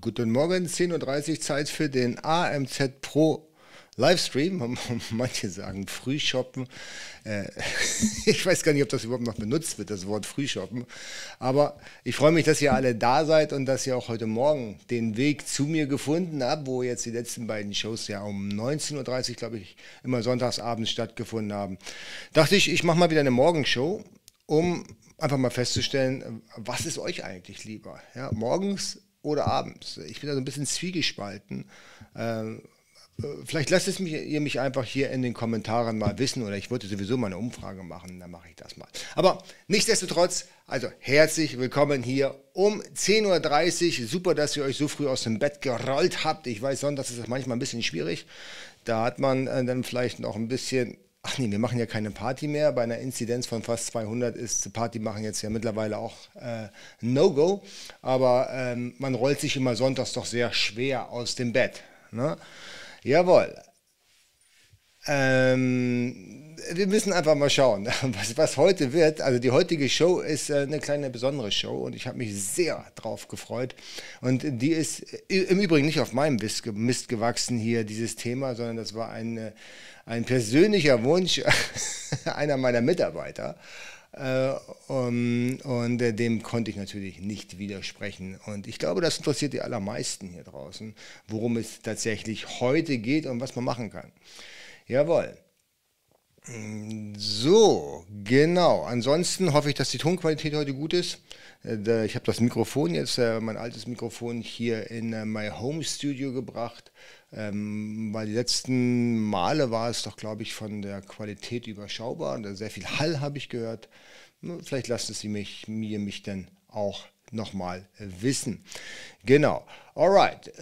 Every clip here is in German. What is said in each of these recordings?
Guten Morgen, 10.30 Uhr Zeit für den AMZ Pro Livestream. Manche sagen Frühshoppen. Äh, ich weiß gar nicht, ob das überhaupt noch benutzt wird, das Wort Frühshoppen. Aber ich freue mich, dass ihr alle da seid und dass ihr auch heute Morgen den Weg zu mir gefunden habt, wo jetzt die letzten beiden Shows ja um 19.30 Uhr, glaube ich, immer sonntagsabends stattgefunden haben. Dachte ich, ich mache mal wieder eine Morgenshow, um einfach mal festzustellen, was ist euch eigentlich lieber? Ja, morgens oder abends? Ich bin da so ein bisschen zwiegespalten. Ähm, äh, vielleicht lasst es mich, ihr mich einfach hier in den Kommentaren mal wissen oder ich wollte sowieso mal eine Umfrage machen, dann mache ich das mal. Aber nichtsdestotrotz, also herzlich willkommen hier um 10.30 Uhr. Super, dass ihr euch so früh aus dem Bett gerollt habt. Ich weiß, sonntags ist das manchmal ein bisschen schwierig. Da hat man äh, dann vielleicht noch ein bisschen Ach nee, wir machen ja keine Party mehr. Bei einer Inzidenz von fast 200 ist Party machen jetzt ja mittlerweile auch äh, No-Go. Aber ähm, man rollt sich immer sonntags doch sehr schwer aus dem Bett. Ne? Jawohl. Ähm, wir müssen einfach mal schauen, was, was, heute wird. Also die heutige Show ist äh, eine kleine besondere Show und ich habe mich sehr drauf gefreut. Und die ist im Übrigen nicht auf meinem Mist gewachsen hier, dieses Thema, sondern das war ein, äh, ein persönlicher Wunsch einer meiner Mitarbeiter. Äh, und äh, dem konnte ich natürlich nicht widersprechen. Und ich glaube, das interessiert die allermeisten hier draußen, worum es tatsächlich heute geht und was man machen kann. Jawohl. So, genau. Ansonsten hoffe ich, dass die Tonqualität heute gut ist. Äh, ich habe das Mikrofon jetzt, mein altes Mikrofon, hier in mein Home Studio gebracht, ähm, weil die letzten Male war es doch, glaube ich, von der Qualität überschaubar. Sehr viel Hall habe ich gehört. Vielleicht lasst es mich, mir mich dann auch nochmal wissen. Genau. Alright.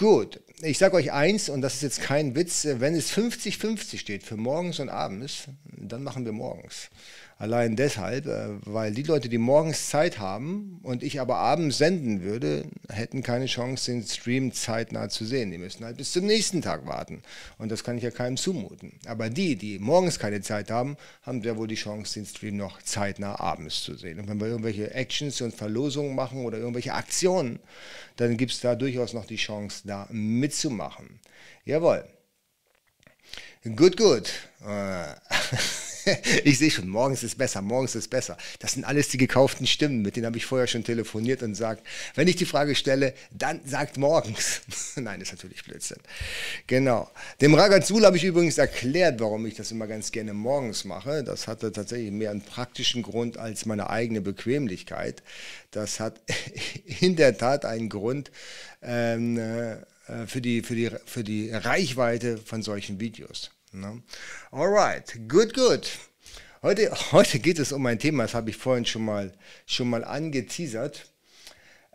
Gut. Ich sage euch eins, und das ist jetzt kein Witz, wenn es 50-50 steht für morgens und abends, dann machen wir morgens. Allein deshalb, äh, weil die Leute, die morgens Zeit haben und ich aber abends senden würde, hätten keine Chance, den Stream zeitnah zu sehen. Die müssen halt bis zum nächsten Tag warten. Und das kann ich ja keinem zumuten. Aber die, die morgens keine Zeit haben, haben ja wohl die Chance, den Stream noch zeitnah abends zu sehen. Und wenn wir irgendwelche Actions und Verlosungen machen oder irgendwelche Aktionen, dann gibt es da durchaus noch die Chance, da mitzumachen. Jawohl. Gut, gut. Ich sehe schon, morgens ist besser, morgens ist besser. Das sind alles die gekauften Stimmen, mit denen habe ich vorher schon telefoniert und sagt, wenn ich die Frage stelle, dann sagt morgens. Nein, ist natürlich Blödsinn. Genau. Dem Ragazul habe ich übrigens erklärt, warum ich das immer ganz gerne morgens mache. Das hatte tatsächlich mehr einen praktischen Grund als meine eigene Bequemlichkeit. Das hat in der Tat einen Grund. Ähm, äh, für die, für, die, für die Reichweite von solchen Videos. Ne? Alright, good, good. Heute, heute geht es um ein Thema, das habe ich vorhin schon mal, schon mal angeteasert.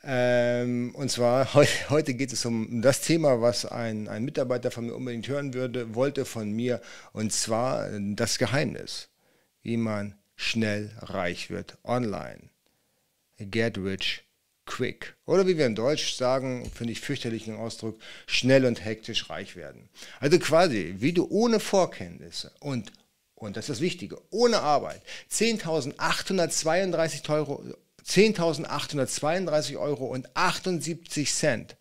Ähm, und zwar heute, heute geht es um das Thema, was ein, ein Mitarbeiter von mir unbedingt hören würde, wollte von mir, und zwar das Geheimnis, wie man schnell reich wird online. Get rich quick. Oder wie wir in Deutsch sagen, finde ich fürchterlichen Ausdruck, schnell und hektisch reich werden. Also quasi, wie du ohne Vorkenntnisse und, und das ist das Wichtige, ohne Arbeit 10.832 Euro, 10.832 Euro und 78 Cent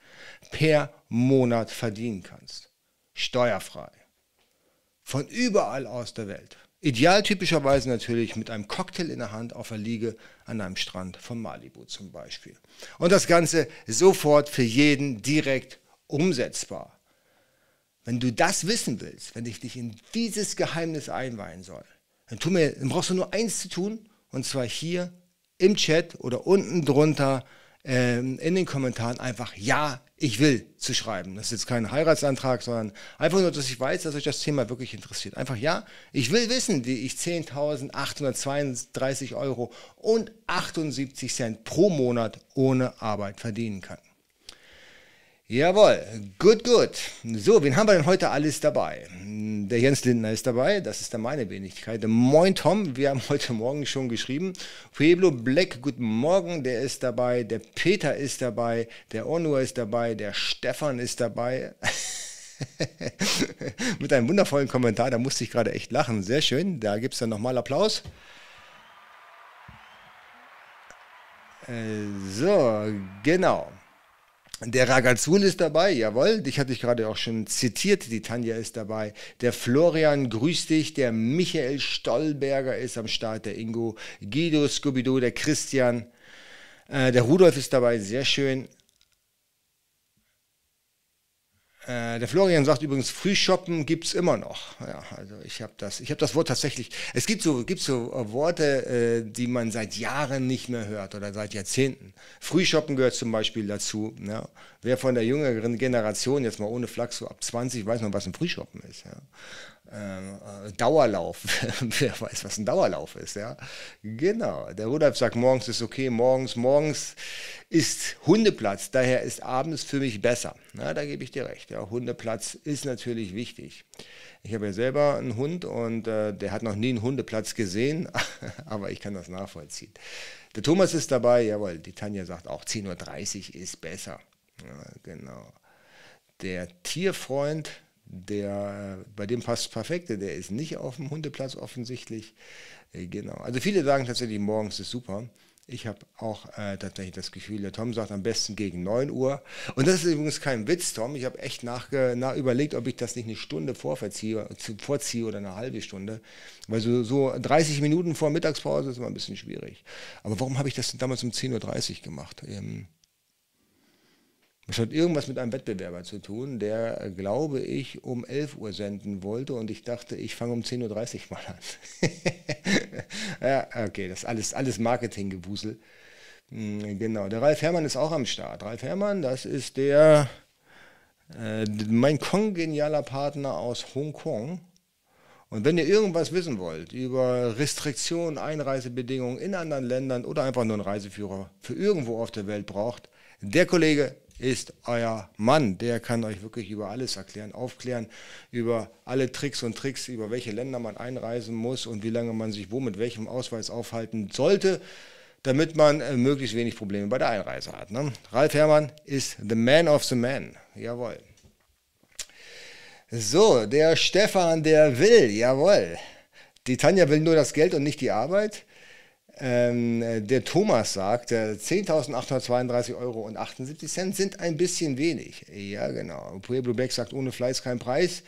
per Monat verdienen kannst. Steuerfrei. Von überall aus der Welt. Ideal typischerweise natürlich mit einem Cocktail in der Hand auf der Liege an einem Strand von Malibu zum Beispiel. Und das Ganze sofort für jeden direkt umsetzbar. Wenn du das wissen willst, wenn ich dich in dieses Geheimnis einweihen soll, dann, tu mir, dann brauchst du nur eins zu tun, und zwar hier im Chat oder unten drunter ähm, in den Kommentaren einfach Ja, ich will zu schreiben. Das ist jetzt kein Heiratsantrag, sondern einfach nur, dass ich weiß, dass euch das Thema wirklich interessiert. Einfach Ja, ich will wissen, wie ich 10.832 Euro und 78 Cent pro Monat ohne Arbeit verdienen kann. Jawohl, gut, gut. So, wen haben wir denn heute alles dabei? Der Jens Lindner ist dabei, das ist dann meine Wenigkeit. Moin Tom, wir haben heute Morgen schon geschrieben. Pueblo Black, guten Morgen, der ist dabei. Der Peter ist dabei. Der Onur ist dabei. Der Stefan ist dabei. Mit einem wundervollen Kommentar, da musste ich gerade echt lachen. Sehr schön, da gibt es dann nochmal Applaus. Äh, so, genau. Der Ragazul ist dabei, jawohl, dich hatte ich gerade auch schon zitiert, die Tanja ist dabei. Der Florian grüßt dich, der Michael Stollberger ist am Start, der Ingo, Guido Scoobido, der Christian, äh, der Rudolf ist dabei, sehr schön. Äh, der Florian sagt übrigens, Frühshoppen gibt es immer noch. Ja, also ich habe das, hab das Wort tatsächlich. Es gibt so, gibt so äh, Worte, äh, die man seit Jahren nicht mehr hört oder seit Jahrzehnten. Frühshoppen gehört zum Beispiel dazu. Ja. Wer von der jüngeren Generation, jetzt mal ohne Flachs, so ab 20, weiß noch, was ein Frühshoppen ist. Ja. Äh, Dauerlauf. Wer weiß, was ein Dauerlauf ist, ja. Genau. Der Rudolf sagt, morgens ist okay, morgens, morgens ist Hundeplatz, daher ist abends für mich besser. Na, da gebe ich dir recht. Ja. Hundeplatz ist natürlich wichtig. Ich habe ja selber einen Hund und äh, der hat noch nie einen Hundeplatz gesehen, aber ich kann das nachvollziehen. Der Thomas ist dabei, jawohl, die Tanja sagt auch 10.30 Uhr ist besser. Ja, genau. Der Tierfreund der, bei dem passt perfekt, der ist nicht auf dem Hundeplatz offensichtlich. Äh, genau. Also viele sagen tatsächlich, morgens ist super. Ich habe auch äh, tatsächlich das Gefühl, der Tom sagt am besten gegen 9 Uhr. Und das ist übrigens kein Witz, Tom. Ich habe echt nach, nach überlegt, ob ich das nicht eine Stunde vorziehe, vorziehe oder eine halbe Stunde. Weil so, so 30 Minuten vor Mittagspause ist immer ein bisschen schwierig. Aber warum habe ich das denn damals um 10.30 Uhr gemacht? Ähm, es hat irgendwas mit einem Wettbewerber zu tun, der, glaube ich, um 11 Uhr senden wollte und ich dachte, ich fange um 10.30 Uhr mal an. ja, okay, das ist alles, alles Marketinggewusel. Hm, genau, der Ralf Herrmann ist auch am Start. Ralf Herrmann, das ist der, äh, mein kongenialer Partner aus Hongkong. Und wenn ihr irgendwas wissen wollt über Restriktionen, Einreisebedingungen in anderen Ländern oder einfach nur einen Reiseführer für irgendwo auf der Welt braucht, der Kollege ist euer Mann. Der kann euch wirklich über alles erklären, aufklären, über alle Tricks und Tricks, über welche Länder man einreisen muss und wie lange man sich wo mit welchem Ausweis aufhalten sollte, damit man äh, möglichst wenig Probleme bei der Einreise hat. Ne? Ralf Herrmann ist the man of the man. Jawohl. So, der Stefan, der will, jawohl. Die Tanja will nur das Geld und nicht die Arbeit. Ähm, der Thomas sagt, 10.832 Euro und 78 Cent sind ein bisschen wenig. Ja, genau. Pueblo Beck sagt, ohne Fleiß kein Preis.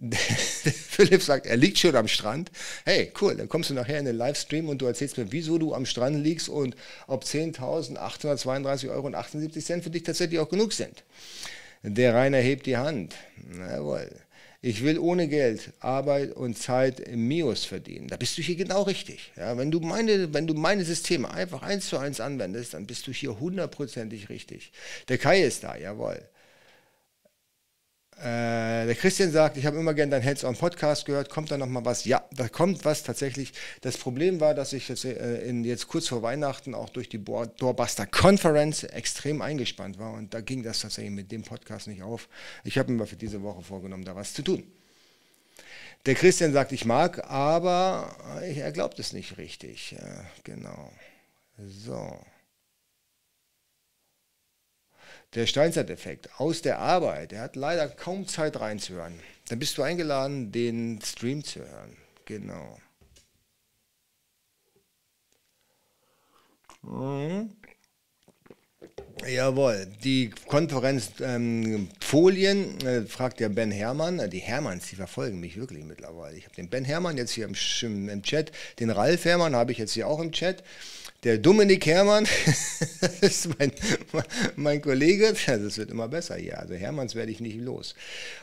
Philipp sagt, er liegt schon am Strand. Hey, cool, dann kommst du nachher in den Livestream und du erzählst mir, wieso du am Strand liegst und ob 10.832 Euro und 78 Cent für dich tatsächlich auch genug sind. Der Rainer hebt die Hand. Jawohl. Ich will ohne Geld Arbeit und Zeit im Mios verdienen. Da bist du hier genau richtig. Ja, wenn, du meine, wenn du meine Systeme einfach eins zu eins anwendest, dann bist du hier hundertprozentig richtig. Der Kai ist da, jawohl. Äh, der Christian sagt, ich habe immer gerne deinen Hands-on-Podcast gehört. Kommt da noch mal was? Ja, da kommt was tatsächlich. Das Problem war, dass ich jetzt, äh, in, jetzt kurz vor Weihnachten auch durch die Doorbuster Conference extrem eingespannt war und da ging das tatsächlich mit dem Podcast nicht auf. Ich habe mir für diese Woche vorgenommen, da was zu tun. Der Christian sagt, ich mag, aber er glaubt es nicht richtig. Ja, genau. So der Steinzeiteffekt aus der Arbeit, er hat leider kaum Zeit reinzuhören. Dann bist du eingeladen, den Stream zu hören. Genau. Mhm. Jawohl, die Konferenzfolien, ähm, äh, fragt der Ben Hermann, die Hermanns, die verfolgen mich wirklich mittlerweile. Ich habe den Ben Hermann jetzt hier im, im Chat, den Ralf Hermann habe ich jetzt hier auch im Chat. Der Dominik Hermann, das ist mein, mein Kollege, das wird immer besser hier. Also Hermanns werde ich nicht los.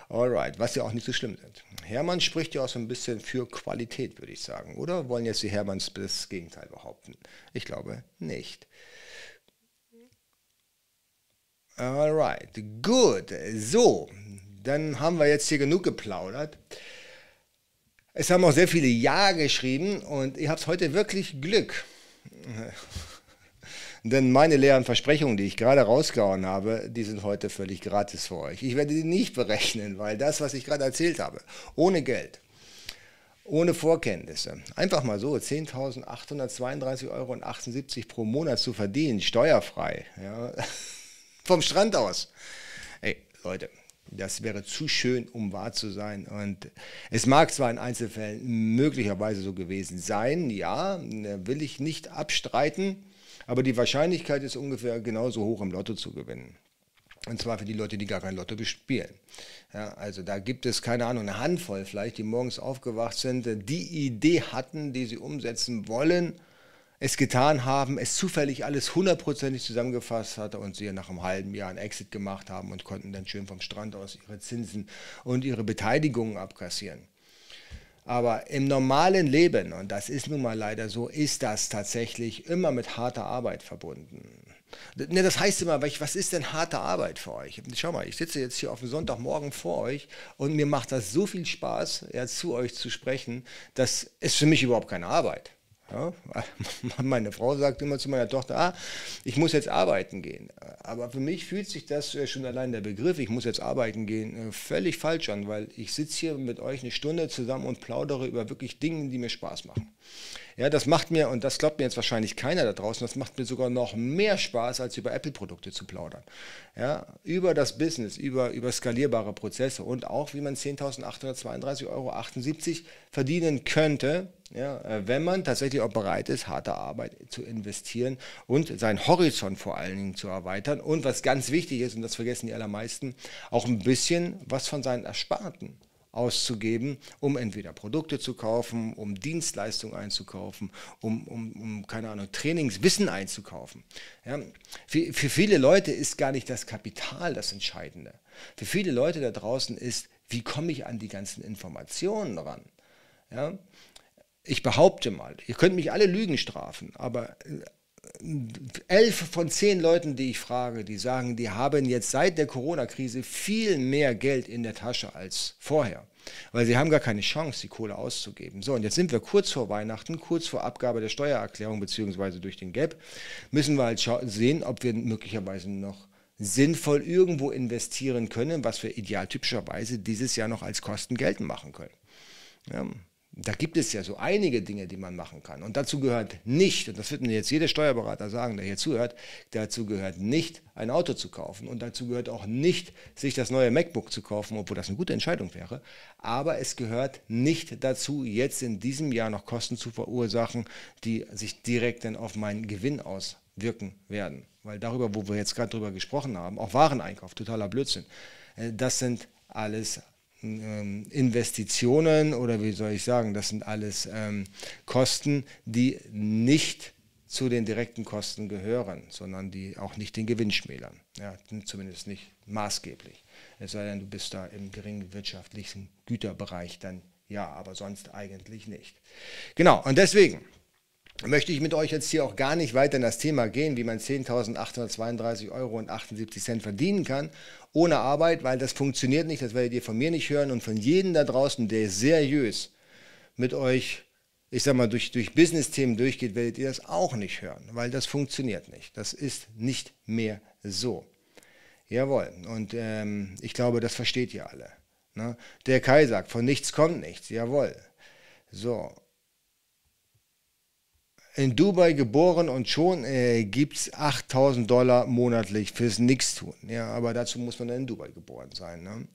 Alright, was ja auch nicht so schlimm ist. Hermann spricht ja auch so ein bisschen für Qualität, würde ich sagen. Oder wollen jetzt die Hermanns das Gegenteil behaupten? Ich glaube nicht. Alright, gut. So, dann haben wir jetzt hier genug geplaudert. Es haben auch sehr viele Ja geschrieben und ihr habt heute wirklich Glück. Denn meine leeren Versprechungen, die ich gerade rausgehauen habe, die sind heute völlig gratis für euch. Ich werde die nicht berechnen, weil das, was ich gerade erzählt habe, ohne Geld, ohne Vorkenntnisse, einfach mal so 10.832,78 Euro pro Monat zu verdienen, steuerfrei, ja, vom Strand aus. Ey, Leute, das wäre zu schön, um wahr zu sein. Und es mag zwar in Einzelfällen möglicherweise so gewesen sein, ja, will ich nicht abstreiten, aber die Wahrscheinlichkeit ist ungefähr genauso hoch, im Lotto zu gewinnen. Und zwar für die Leute, die gar kein Lotto bespielen. Ja, also da gibt es, keine Ahnung, eine Handvoll vielleicht, die morgens aufgewacht sind, die Idee hatten, die sie umsetzen wollen, es getan haben, es zufällig alles hundertprozentig zusammengefasst hatte und sie nach einem halben Jahr einen Exit gemacht haben und konnten dann schön vom Strand aus ihre Zinsen und ihre Beteiligungen abkassieren. Aber im normalen Leben, und das ist nun mal leider so, ist das tatsächlich immer mit harter Arbeit verbunden. Ne, das heißt immer, was ist denn harte Arbeit für euch? Schau mal, ich sitze jetzt hier auf dem Sonntagmorgen vor euch und mir macht das so viel Spaß, ja, zu euch zu sprechen, das ist für mich überhaupt keine Arbeit. Ja, meine Frau sagt immer zu meiner Tochter, ah, ich muss jetzt arbeiten gehen. Aber für mich fühlt sich das schon allein der Begriff, ich muss jetzt arbeiten gehen, äh, völlig falsch an, weil ich sitze hier mit euch eine Stunde zusammen und plaudere über wirklich Dinge, die mir Spaß machen. Ja, das macht mir, und das glaubt mir jetzt wahrscheinlich keiner da draußen, das macht mir sogar noch mehr Spaß, als über Apple-Produkte zu plaudern. Ja, über das Business, über, über skalierbare Prozesse und auch, wie man 10.832,78 Euro verdienen könnte, ja, äh, wenn man tatsächlich auch bereit ist, harte Arbeit zu investieren und seinen Horizont vor allen Dingen zu erweitern. Und was ganz wichtig ist, und das vergessen die allermeisten, auch ein bisschen was von seinen Ersparten auszugeben, um entweder Produkte zu kaufen, um Dienstleistungen einzukaufen, um, um, um keine Ahnung, Trainingswissen einzukaufen. Ja, für, für viele Leute ist gar nicht das Kapital das Entscheidende. Für viele Leute da draußen ist, wie komme ich an die ganzen Informationen ran? Ja, ich behaupte mal, ihr könnt mich alle Lügen strafen, aber elf von zehn Leuten, die ich frage, die sagen, die haben jetzt seit der Corona-Krise viel mehr Geld in der Tasche als vorher. Weil sie haben gar keine Chance, die Kohle auszugeben. So, und jetzt sind wir kurz vor Weihnachten, kurz vor Abgabe der Steuererklärung beziehungsweise durch den Gap, müssen wir halt sehen, ob wir möglicherweise noch sinnvoll irgendwo investieren können, was wir idealtypischerweise dieses Jahr noch als Kosten geltend machen können. Ja, da gibt es ja so einige Dinge, die man machen kann. Und dazu gehört nicht, und das wird mir jetzt jeder Steuerberater sagen, der hier zuhört, dazu gehört nicht, ein Auto zu kaufen. Und dazu gehört auch nicht, sich das neue MacBook zu kaufen, obwohl das eine gute Entscheidung wäre. Aber es gehört nicht dazu, jetzt in diesem Jahr noch Kosten zu verursachen, die sich direkt dann auf meinen Gewinn auswirken werden. Weil darüber, wo wir jetzt gerade drüber gesprochen haben, auch Wareneinkauf, totaler Blödsinn. Äh, das sind alles ähm, Investitionen oder wie soll ich sagen, das sind alles ähm, Kosten, die nicht zu den direkten Kosten gehören, sondern die auch nicht den Gewinn schmälern. Ja, zumindest nicht maßgeblich. Es sei denn, du bist da im geringen wirtschaftlichen Güterbereich, dann ja, aber sonst eigentlich nicht. Genau, und deswegen möchte ich mit euch jetzt hier auch gar nicht weiter in das Thema gehen, wie man 10.832,78 Euro verdienen kann ohne Arbeit, weil das funktioniert nicht, das werdet ihr von mir nicht hören und von jedem da draußen, der seriös mit euch, ich sag mal, durch, durch Business-Themen durchgeht, werdet ihr das auch nicht hören, weil das funktioniert nicht. Das ist nicht mehr so. Jawohl, und ähm, ich glaube, das versteht ihr alle. Ne? Der Kai sagt, von nichts kommt nichts, jawohl. So, in Dubai geboren und schon äh, gibt es 8000 Dollar monatlich fürs Nichtstun. Ja, aber dazu muss man in Dubai geboren sein. Ne?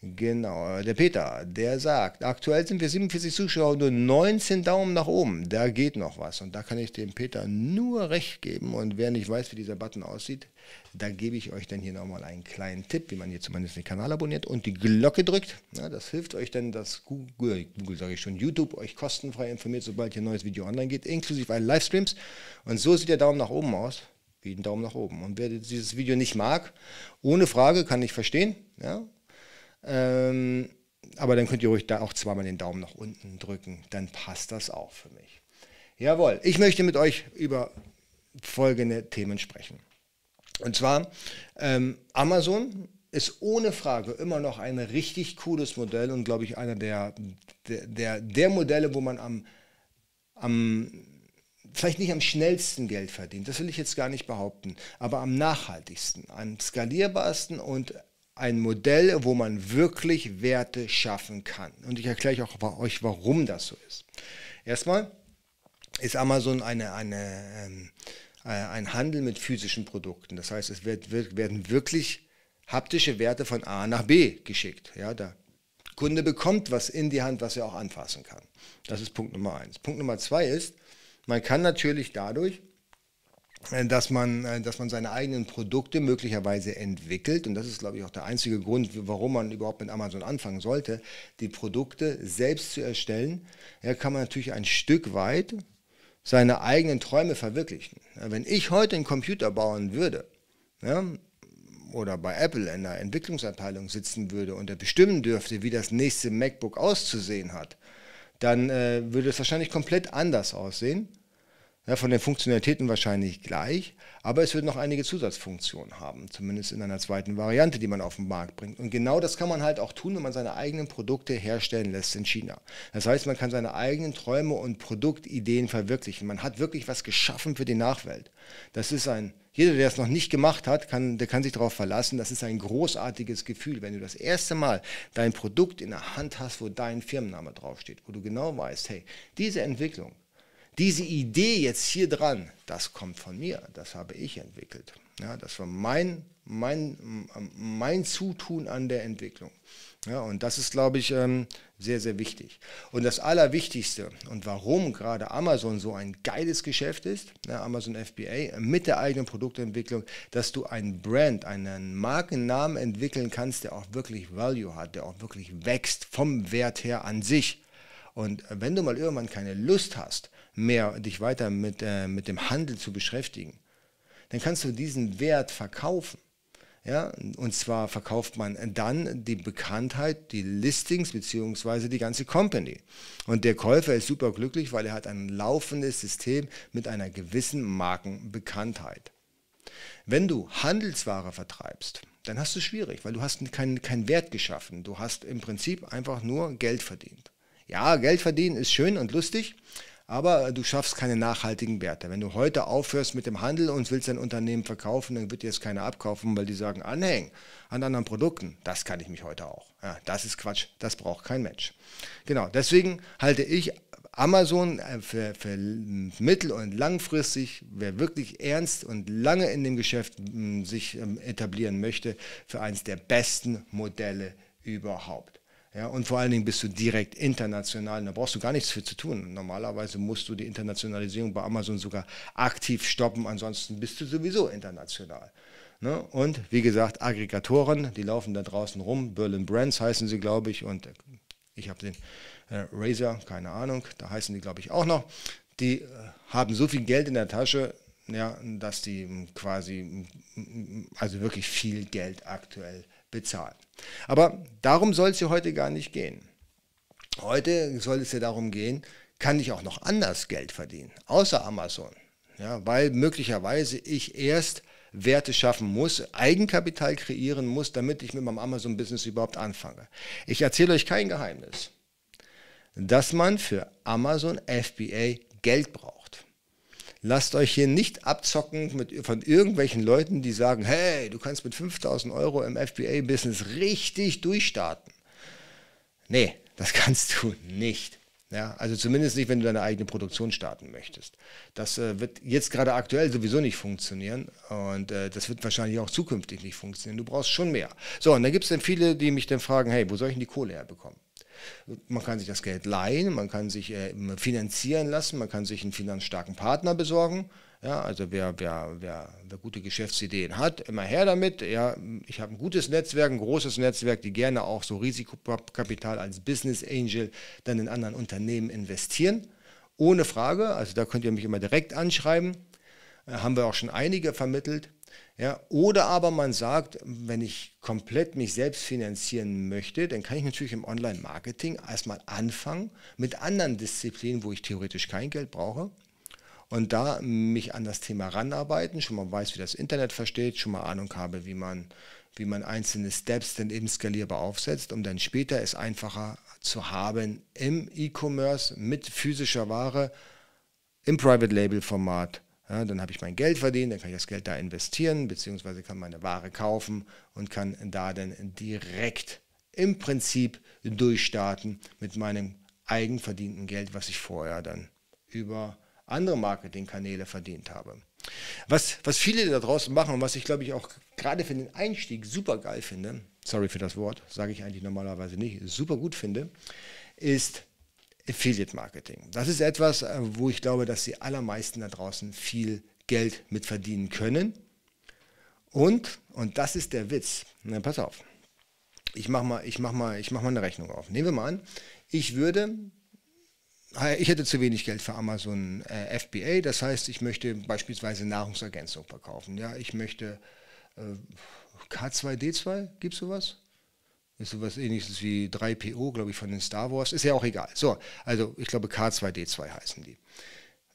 Genau, der Peter, der sagt, aktuell sind wir 47 Zuschauer, nur 19 Daumen nach oben. Da geht noch was. Und da kann ich dem Peter nur recht geben. Und wer nicht weiß, wie dieser Button aussieht, da gebe ich euch dann hier nochmal einen kleinen Tipp, wie man hier zumindest den Kanal abonniert und die Glocke drückt. Ja, das hilft euch dann, dass Google, Google sage ich schon, YouTube euch kostenfrei informiert, sobald hier ein neues Video online geht, inklusive allen Livestreams. Und so sieht der Daumen nach oben aus. Wie ein Daumen nach oben. Und wer dieses Video nicht mag, ohne Frage, kann ich verstehen. Ja, ähm, aber dann könnt ihr ruhig da auch zweimal den Daumen nach unten drücken. Dann passt das auch für mich. Jawohl, ich möchte mit euch über folgende Themen sprechen. Und zwar, ähm, Amazon ist ohne Frage immer noch ein richtig cooles Modell und glaube ich einer der, der, der, Modelle, wo man am, am, vielleicht nicht am schnellsten Geld verdient, das will ich jetzt gar nicht behaupten, aber am nachhaltigsten, am skalierbarsten und ein Modell, wo man wirklich Werte schaffen kann. Und ich erkläre auch euch, warum das so ist. Erstmal ist Amazon eine, eine, ähm, äh, ein Handel mit physischen Produkten. Das heißt, es wird, wird, werden wirklich haptische Werte von A nach B geschickt. Ja, der Kunde bekommt was in die Hand, was er auch anfassen kann. Das ist Punkt Nummer eins. Punkt Nummer zwei ist, man kann natürlich dadurch äh, dass man, äh, dass man seine eigenen Produkte möglicherweise entwickelt. Und das ist, glaube ich, auch der einzige Grund, warum man überhaupt mit Amazon anfangen sollte, die Produkte selbst zu erstellen. Ja, kann man natürlich ein Stück weit seine eigenen Träume verwirklichen. Wenn ich heute einen Computer bauen würde, ja, oder bei Apple in der Entwicklungsabteilung sitzen würde und er bestimmen dürfte, wie das nächste MacBook auszusehen hat, dann äh, würde es wahrscheinlich komplett anders aussehen ja, von den Funktionalitäten wahrscheinlich gleich, aber es wird noch einige Zusatzfunktionen haben, zumindest in einer zweiten Variante, die man auf den Markt bringt. Und genau das kann man halt auch tun, wenn man seine eigenen Produkte herstellen lässt in China. Das heißt, man kann seine eigenen Träume und Produktideen verwirklichen. Man hat wirklich was geschaffen für die Nachwelt. Das ist ein, jeder, der es noch nicht gemacht hat, kann, der kann sich darauf verlassen. Das ist ein großartiges Gefühl, wenn du das erste Mal dein Produkt in der Hand hast, wo dein Firmenname draufsteht, wo du genau weißt, hey, diese Entwicklung, diese Idee jetzt hier dran, das kommt von mir, das habe ich entwickelt. Ja, das war mein, mein, mein Zutun an der Entwicklung. Ja, und das ist, glaube ich, ähm, sehr, sehr wichtig. Und das Allerwichtigste und warum gerade Amazon so ein geiles Geschäft ist, Amazon FBA, mit der eigenen Produktentwicklung, dass du ein Brand, einen Markennamen entwickeln kannst, der auch wirklich Value hat, der auch wirklich wächst vom Wert her an sich. Und wenn du mal irgendwann keine Lust hast, mehr dich weiter mit, äh, mit dem Handel zu beschäftigen, dann kannst du diesen Wert verkaufen. Ja, und zwar verkauft man dann die Bekanntheit, die Listings bzw. die ganze Company. Und der Käufer ist super glücklich, weil er hat ein laufendes System mit einer gewissen Markenbekanntheit. Wenn du Handelsware vertreibst, dann hast du es schwierig, weil du hast keinen kein Wert geschaffen. Du hast im Prinzip einfach nur Geld verdient. Ja, Geld verdienen ist schön und lustig, aber du schaffst keine nachhaltigen Werte. Wenn du heute aufhörst mit dem Handel und willst dein Unternehmen verkaufen, dann wird dir es keiner abkaufen, weil die sagen, anhängen an anderen Produkten, das kann ich mich heute auch. Ja, das ist Quatsch, das braucht kein Mensch. Genau, deswegen halte ich Amazon äh, für, für mittel- und langfristig, wer wirklich ernst und lange in dem Geschäft sich ähm, etablieren möchte, für eines der besten Modelle überhaupt. Ja, und vor allen Dingen bist du direkt international. Da brauchst du gar nichts für zu tun. Normalerweise musst du die Internationalisierung bei Amazon sogar aktiv stoppen, ansonsten bist du sowieso international. Ne? Und wie gesagt, Aggregatoren, die laufen da draußen rum. Berlin Brands heißen sie, glaube ich. Und ich habe den äh, Razer, keine Ahnung, da heißen die, glaube ich, auch noch. Die äh, haben so viel Geld in der Tasche, ja, dass die quasi, also wirklich viel Geld aktuell bezahlen. Aber darum soll es ja heute gar nicht gehen. Heute soll es ja darum gehen, kann ich auch noch anders Geld verdienen, außer Amazon. Ja, weil möglicherweise ich erst Werte schaffen muss, Eigenkapital kreieren muss, damit ich mit meinem Amazon-Business überhaupt anfange. Ich erzähle euch kein Geheimnis, dass man für Amazon FBA Geld braucht. Lasst euch hier nicht abzocken mit, von irgendwelchen Leuten, die sagen, hey, du kannst mit 5000 Euro im FBA-Business richtig durchstarten. Nee, das kannst du nicht. Ja, also zumindest nicht, wenn du deine eigene Produktion starten möchtest. Das äh, wird jetzt gerade aktuell sowieso nicht funktionieren und äh, das wird wahrscheinlich auch zukünftig nicht funktionieren. Du brauchst schon mehr. So, und dann gibt es dann viele, die mich dann fragen, hey, wo soll ich denn die Kohle herbekommen? Man kann sich das Geld leihen, man kann sich äh, finanzieren lassen, man kann sich einen finanzstarken Partner besorgen. Ja, also wer, wer, wer, wer gute Geschäftsideen hat, immer her damit. Ja, ich habe ein gutes Netzwerk, ein großes Netzwerk, die gerne auch so Risikokapital als Business Angel dann in anderen Unternehmen investieren. Ohne Frage, also da könnt ihr mich immer direkt anschreiben. Äh, haben wir auch schon einige vermittelt. Ja, oder aber man sagt, wenn ich komplett mich selbst finanzieren möchte, dann kann ich natürlich im Online-Marketing erstmal anfangen mit anderen Disziplinen, wo ich theoretisch kein Geld brauche. Und da mich an das Thema ranarbeiten, schon mal weiß, wie das Internet versteht, schon mal Ahnung habe, wie man, wie man einzelne Steps dann eben skalierbar aufsetzt, um dann später es einfacher zu haben im E-Commerce mit physischer Ware, im Private Label Format ja, dann habe ich mein Geld verdient, dann kann ich das Geld da investieren, beziehungsweise kann meine Ware kaufen und kann da dann direkt im Prinzip durchstarten mit meinem eigenverdienten Geld, was ich vorher dann über andere Marketingkanäle verdient habe. Was, was viele da draußen machen und was ich glaube ich auch gerade für den Einstieg super geil finde, sorry für das Wort, sage ich eigentlich normalerweise nicht, super gut finde, ist Affiliate Marketing. Das ist etwas, äh, wo ich glaube, dass die allermeisten da draußen viel Geld mit verdienen können. Und, und das ist der Witz, na, pass auf, ich mache mal, mach mal, mach mal eine Rechnung auf. Nehmen wir mal an, ich würde, ich hätte zu wenig Geld für Amazon äh, FBA, das heißt, ich möchte beispielsweise Nahrungsergänzung verkaufen. Ja, ich möchte äh, K2D2, gibt es sowas? Ist sowas ähnliches wie 3PO, glaube ich, von den Star Wars. Ist ja auch egal. So, also ich glaube K2D2 heißen die.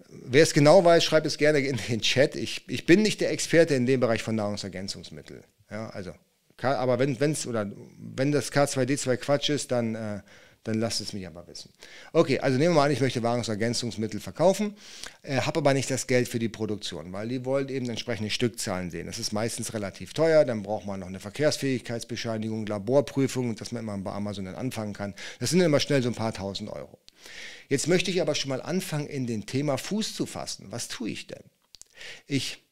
Wer es genau weiß, schreibt es gerne in den Chat. Ich, ich bin nicht der Experte in dem Bereich von Nahrungsergänzungsmitteln. Ja, also, aber wenn, wenn's, oder, wenn das K2D2 Quatsch ist, dann äh, dann lasst es mich aber wissen. Okay, also nehmen wir mal an, ich möchte Wahrungsergänzungsmittel verkaufen, äh, habe aber nicht das Geld für die Produktion, weil die wollen eben entsprechende Stückzahlen sehen. Das ist meistens relativ teuer, dann braucht man noch eine Verkehrsfähigkeitsbescheinigung, Laborprüfung, dass man immer bei Amazon dann anfangen kann. Das sind immer schnell so ein paar tausend Euro. Jetzt möchte ich aber schon mal anfangen, in den Thema Fuß zu fassen. Was tue ich denn? Ich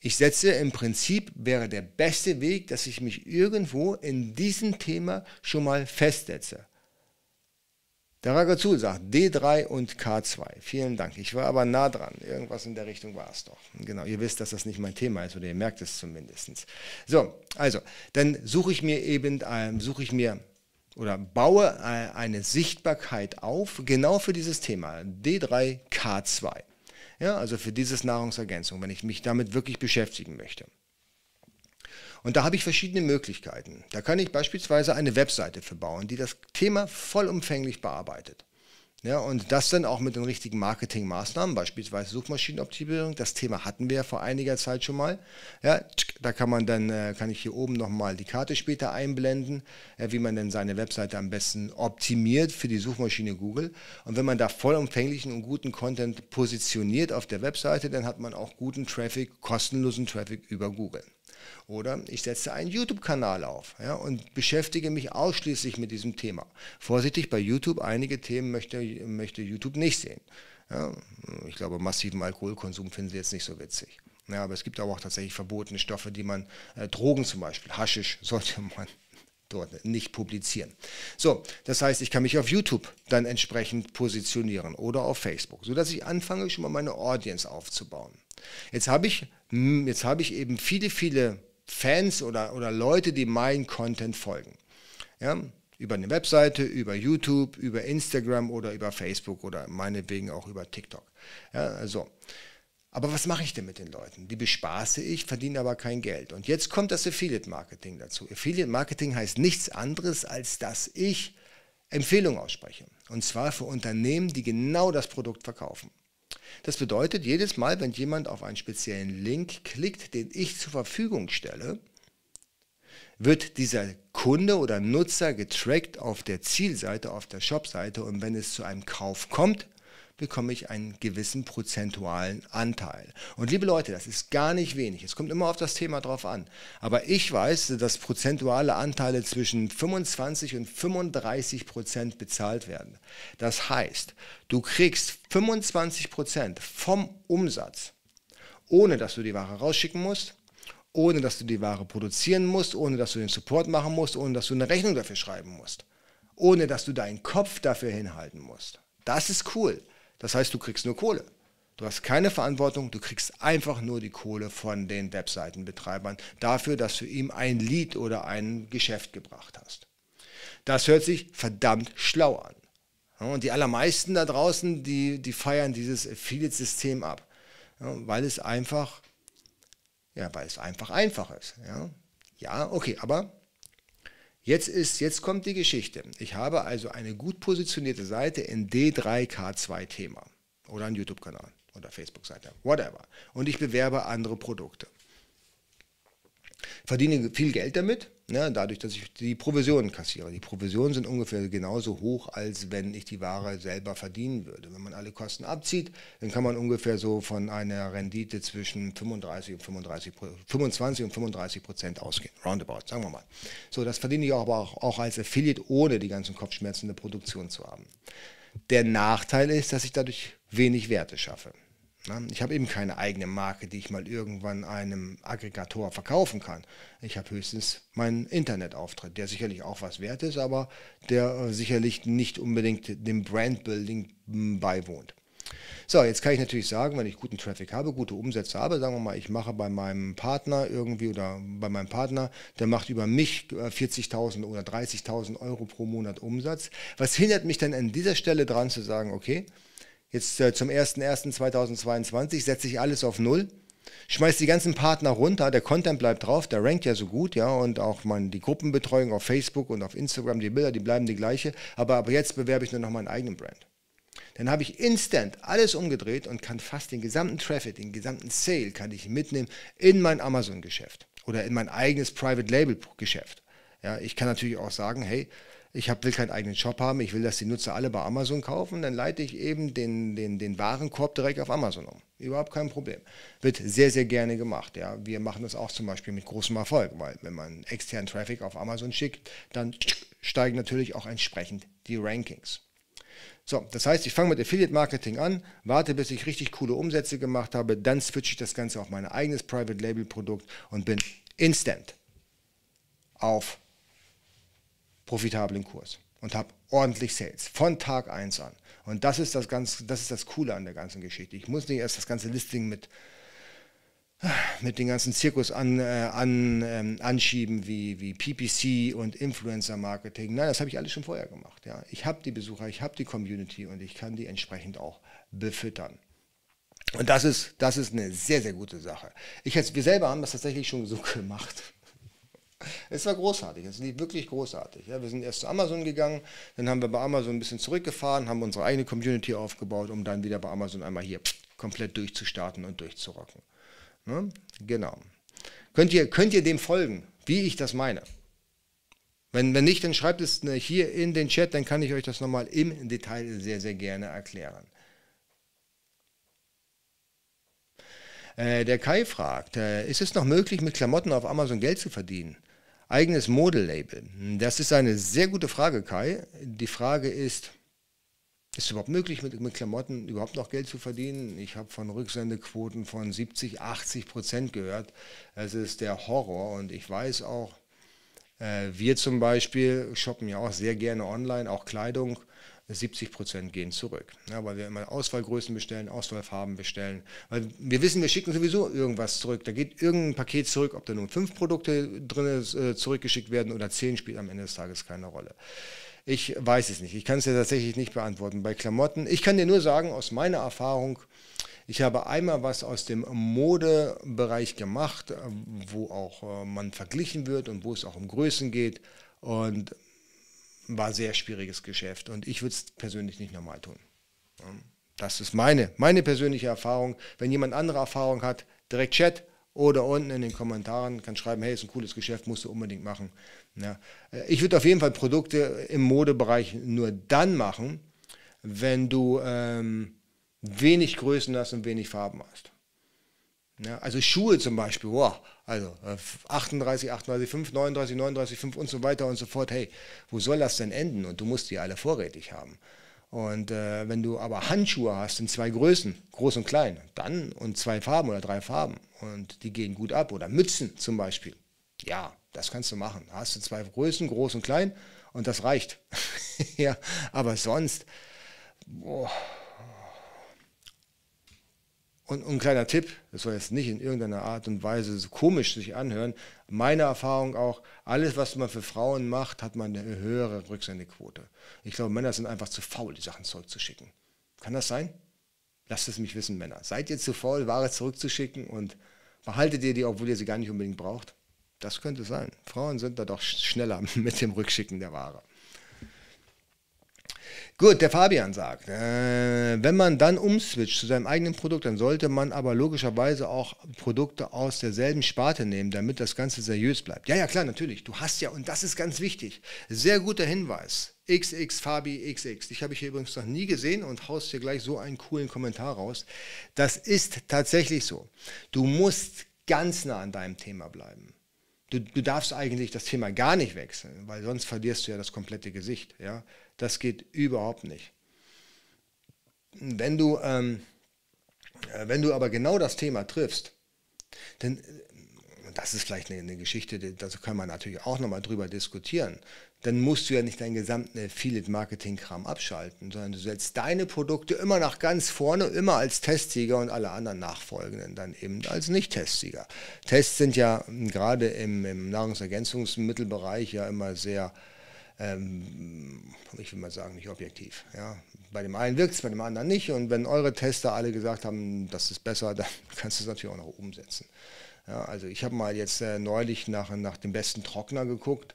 ich setze im Prinzip, wäre der beste Weg, dass ich mich irgendwo in diesem Thema schon mal festsetze. Der Ragazul sagt D3 und K2. Vielen Dank. Ich war aber nah dran. Irgendwas in der Richtung war es doch. Genau, ihr wisst, dass das nicht mein Thema ist oder ihr merkt es zumindest. So, also, dann suche ich mir eben, äh, suche ich mir oder baue äh, eine Sichtbarkeit auf, genau für dieses Thema. D3, K2. Ja, also für dieses Nahrungsergänzung, wenn ich mich damit wirklich beschäftigen möchte. Und da habe ich verschiedene Möglichkeiten. Da kann ich beispielsweise eine Webseite für bauen, die das Thema vollumfänglich bearbeitet. Ja, und das dann auch mit den richtigen Marketingmaßnahmen, beispielsweise Suchmaschinenoptimierung. Das Thema hatten wir ja vor einiger Zeit schon mal. Ja, da kann man dann, äh, kann ich hier oben nochmal die Karte später einblenden, wie man denn seine Webseite am besten optimiert für die Suchmaschine Google. Und wenn man da vollumfänglichen und guten Content positioniert auf der Webseite, dann hat man auch guten Traffic, kostenlosen Traffic über Google. Oder ich setze einen YouTube-Kanal auf ja, und beschäftige mich ausschließlich mit diesem Thema. Vorsichtig, bei YouTube, einige Themen möchte, möchte YouTube nicht sehen. Ja, ich glaube, massiven Alkoholkonsum finden sie jetzt nicht so witzig. Ja, aber es gibt aber auch tatsächlich verbotene Stoffe, die man, äh, Drogen zum Beispiel, Haschisch, sollte man dort nicht publizieren. So, das heißt, ich kann mich auf YouTube dann entsprechend positionieren oder auf Facebook, sodass ich anfange, schon mal meine Audience aufzubauen. Jetzt habe ich, hm, habe ich eben viele, viele Fans oder, oder Leute, die meinen Content folgen. Ja, über eine Webseite, über YouTube, über Instagram oder über Facebook oder meinetwegen auch über TikTok. Ja, also. Aber was mache ich denn mit den Leuten? Die bespaße ich, verdiene aber kein Geld. Und jetzt kommt das Affiliate Marketing dazu. Affiliate Marketing heißt nichts anderes, als dass ich Empfehlungen ausspreche. Und zwar für Unternehmen, die genau das Produkt verkaufen. Das bedeutet, jedes Mal, wenn jemand auf einen speziellen Link klickt, den ich zur Verfügung stelle, wird dieser Kunde oder Nutzer getrackt auf der Zielseite, auf der Shopseite. Und wenn es zu einem Kauf kommt, bekomme ich einen gewissen prozentualen Anteil. Und liebe Leute, das ist gar nicht wenig. Es kommt immer auf das Thema drauf an. Aber ich weiß, dass prozentuale Anteile zwischen 25 und 35 Prozent bezahlt werden. Das heißt, du kriegst 25 Prozent vom Umsatz, ohne dass du die Ware rausschicken musst, ohne dass du die Ware produzieren musst, ohne dass du den Support machen musst, ohne dass du eine Rechnung dafür schreiben musst, ohne dass du deinen Kopf dafür hinhalten musst. Das ist cool. Das heißt, du kriegst nur Kohle. Du hast keine Verantwortung, du kriegst einfach nur die Kohle von den Webseitenbetreibern dafür, dass du ihm ein Lied oder ein Geschäft gebracht hast. Das hört sich verdammt schlau an. Und die allermeisten da draußen, die, die feiern dieses Affiliate-System ab, weil es einfach, ja, weil es einfach einfach ist. Ja, ja okay, aber Jetzt, ist, jetzt kommt die Geschichte. Ich habe also eine gut positionierte Seite in D3K2-Thema oder einen YouTube-Kanal oder Facebook-Seite, whatever. Und ich bewerbe andere Produkte verdiene viel Geld damit, ne, dadurch, dass ich die Provisionen kassiere. Die Provisionen sind ungefähr genauso hoch, als wenn ich die Ware selber verdienen würde. Wenn man alle Kosten abzieht, dann kann man ungefähr so von einer Rendite zwischen 35 und 35, 25 und 35 Prozent ausgehen. Roundabout, sagen wir mal. So, das verdiene ich aber auch, auch als Affiliate, ohne die ganzen Kopfschmerzen der Produktion zu haben. Der Nachteil ist, dass ich dadurch wenig Werte schaffe. Ich habe eben keine eigene Marke, die ich mal irgendwann einem Aggregator verkaufen kann. Ich habe höchstens meinen Internetauftritt, der sicherlich auch was wert ist, aber der äh, sicherlich nicht unbedingt dem Brandbuilding hm, beiwohnt. So, jetzt kann ich natürlich sagen, wenn ich guten Traffic habe, gute Umsätze habe, sagen wir mal, ich mache bei meinem Partner irgendwie oder bei meinem Partner, der macht über mich 40.000 oder 30.000 Euro pro Monat Umsatz. Was hindert mich dann an dieser Stelle dran zu sagen, okay, jetzt äh, zum 01.01.2022 setze ich alles auf Null schmeißt die ganzen Partner runter, der Content bleibt drauf, der rankt ja so gut, ja, und auch man, die Gruppenbetreuung auf Facebook und auf Instagram, die Bilder, die bleiben die gleiche, aber, aber jetzt bewerbe ich nur noch meinen eigenen Brand. Dann habe ich instant alles umgedreht und kann fast den gesamten Traffic, den gesamten Sale kann ich mitnehmen in mein Amazon-Geschäft oder in mein eigenes Private Label-Geschäft. Ja, ich kann natürlich auch sagen, hey, ich hab, will keinen eigenen Shop haben, ich will, dass die Nutzer alle bei Amazon kaufen, dann leite ich eben den, den, den Warenkorb direkt auf Amazon um. Überhaupt kein Problem. Wird sehr, sehr gerne gemacht. Ja. Wir machen das auch zum Beispiel mit großem Erfolg, weil wenn man externen Traffic auf Amazon schickt, dann steigen natürlich auch entsprechend die Rankings. So, das heißt, ich fange mit Affiliate Marketing an, warte, bis ich richtig coole Umsätze gemacht habe, dann switche ich das Ganze auf mein eigenes Private Label Produkt und bin instant auf profitablen Kurs und habe ordentlich Sales von Tag 1 an. Und das ist das, ganz, das ist das Coole an der ganzen Geschichte. Ich muss nicht erst das ganze Listing mit, mit den ganzen Zirkus an, äh, an, ähm, anschieben wie, wie PPC und Influencer-Marketing. Nein, das habe ich alles schon vorher gemacht. Ja. Ich habe die Besucher, ich habe die Community und ich kann die entsprechend auch befüttern. Und das ist, das ist eine sehr, sehr gute Sache. Ich, wir selber haben das tatsächlich schon so gemacht. Es war großartig, es lief wirklich großartig. Ja, wir sind erst zu Amazon gegangen, dann haben wir bei Amazon ein bisschen zurückgefahren, haben unsere eigene Community aufgebaut, um dann wieder bei Amazon einmal hier komplett durchzustarten und durchzurocken. Ne? Genau. Könnt ihr, könnt ihr dem folgen, wie ich das meine? Wenn, wenn nicht, dann schreibt es ne, hier in den Chat, dann kann ich euch das nochmal im Detail sehr, sehr gerne erklären. Äh, der Kai fragt, äh, ist es noch möglich, mit Klamotten auf Amazon Geld zu verdienen? Eigenes Modelabel. Das ist eine sehr gute Frage, Kai. Die Frage ist, ist es überhaupt möglich, mit, mit Klamotten überhaupt noch Geld zu verdienen? Ich habe von Rücksendequoten von 70, 80 Prozent gehört. Es ist der Horror und ich weiß auch, äh, wir zum Beispiel shoppen ja auch sehr gerne online, auch Kleidung. 70 Prozent gehen zurück. Ja, weil wir immer Auswahlgrößen bestellen, Auswahlfarben bestellen. Weil wir wissen, wir schicken sowieso irgendwas zurück. Da geht irgendein Paket zurück, ob da nun fünf Produkte drin äh, zurückgeschickt werden oder zehn, spielt am Ende des Tages keine Rolle. Ich weiß es nicht. Ich kann es ja tatsächlich nicht beantworten. Bei Klamotten, ich kann dir nur sagen, aus meiner Erfahrung, ich habe einmal was aus dem Modebereich gemacht, äh, wo auch äh, man verglichen wird und wo es auch um Größen geht. Und war sehr schwieriges Geschäft und ich würde es persönlich nicht nochmal tun. Das ist meine, meine persönliche Erfahrung. Wenn jemand andere Erfahrung hat, direkt Chat oder unten in den Kommentaren kann schreiben, hey, ist ein cooles Geschäft, musst du unbedingt machen. Ja. Äh, ich würde auf jeden Fall Produkte im Modebereich nur dann machen, wenn du ähm, wenig Größen hast und wenig Farben hast. Ja, also Schuhe zum Beispiel, wow, also 38, 38, 5, 39, 39, 5 und so weiter und so fort. Hey, wo soll das denn enden? Und du musst die alle vorrätig haben. Und äh, wenn du aber Handschuhe hast in zwei Größen, groß und klein, dann und zwei Farben oder drei Farben und die gehen gut ab oder Mützen zum Beispiel, ja, das kannst du machen. Hast du zwei Größen, groß und klein und das reicht. ja, aber sonst, boah, und, ein kleiner Tipp, das soll jetzt nicht in irgendeiner Art und Weise so komisch sich anhören. Meine Erfahrung auch, alles, was man für Frauen macht, hat man eine höhere Rücksendequote. Ich glaube, Männer sind einfach zu faul, die Sachen zurückzuschicken. Kann das sein? Lasst es mich wissen, Männer. Seid ihr zu faul, Ware zurückzuschicken und behaltet ihr die, obwohl ihr sie gar nicht unbedingt braucht? Das könnte sein. Frauen sind da doch schneller mit dem Rückschicken der Ware. Gut, der Fabian sagt, äh, wenn man dann umswitcht zu seinem eigenen Produkt, dann sollte man aber logischerweise auch Produkte aus derselben Sparte nehmen, damit das Ganze seriös bleibt. Ja, ja, klar, natürlich. Du hast ja, und das ist ganz wichtig, sehr guter Hinweis. XX Fabi XX. Dich habe ich hier übrigens noch nie gesehen und haust dir gleich so einen coolen Kommentar raus. Das ist tatsächlich so. Du musst ganz nah an deinem Thema bleiben. Du, du darfst eigentlich das Thema gar nicht wechseln, weil sonst verlierst du ja das komplette Gesicht. Ja? Das geht überhaupt nicht. Wenn du, ähm, äh, wenn du aber genau das Thema triffst, dann, das ist vielleicht eine, eine Geschichte, da kann man natürlich auch nochmal drüber diskutieren. Dann musst du ja nicht deinen gesamten Affiliate-Marketing-Kram abschalten, sondern du setzt deine Produkte immer nach ganz vorne, immer als Testsieger und alle anderen Nachfolgenden dann eben als Nicht-Testsieger. Tests sind ja gerade im, im Nahrungsergänzungsmittelbereich ja immer sehr ähm, ich will mal sagen, nicht objektiv. Ja. Bei dem einen wirkt es, bei dem anderen nicht. Und wenn eure Tester alle gesagt haben, das ist besser, dann kannst du es natürlich auch noch umsetzen. Ja, also ich habe mal jetzt äh, neulich nach, nach dem besten Trockner geguckt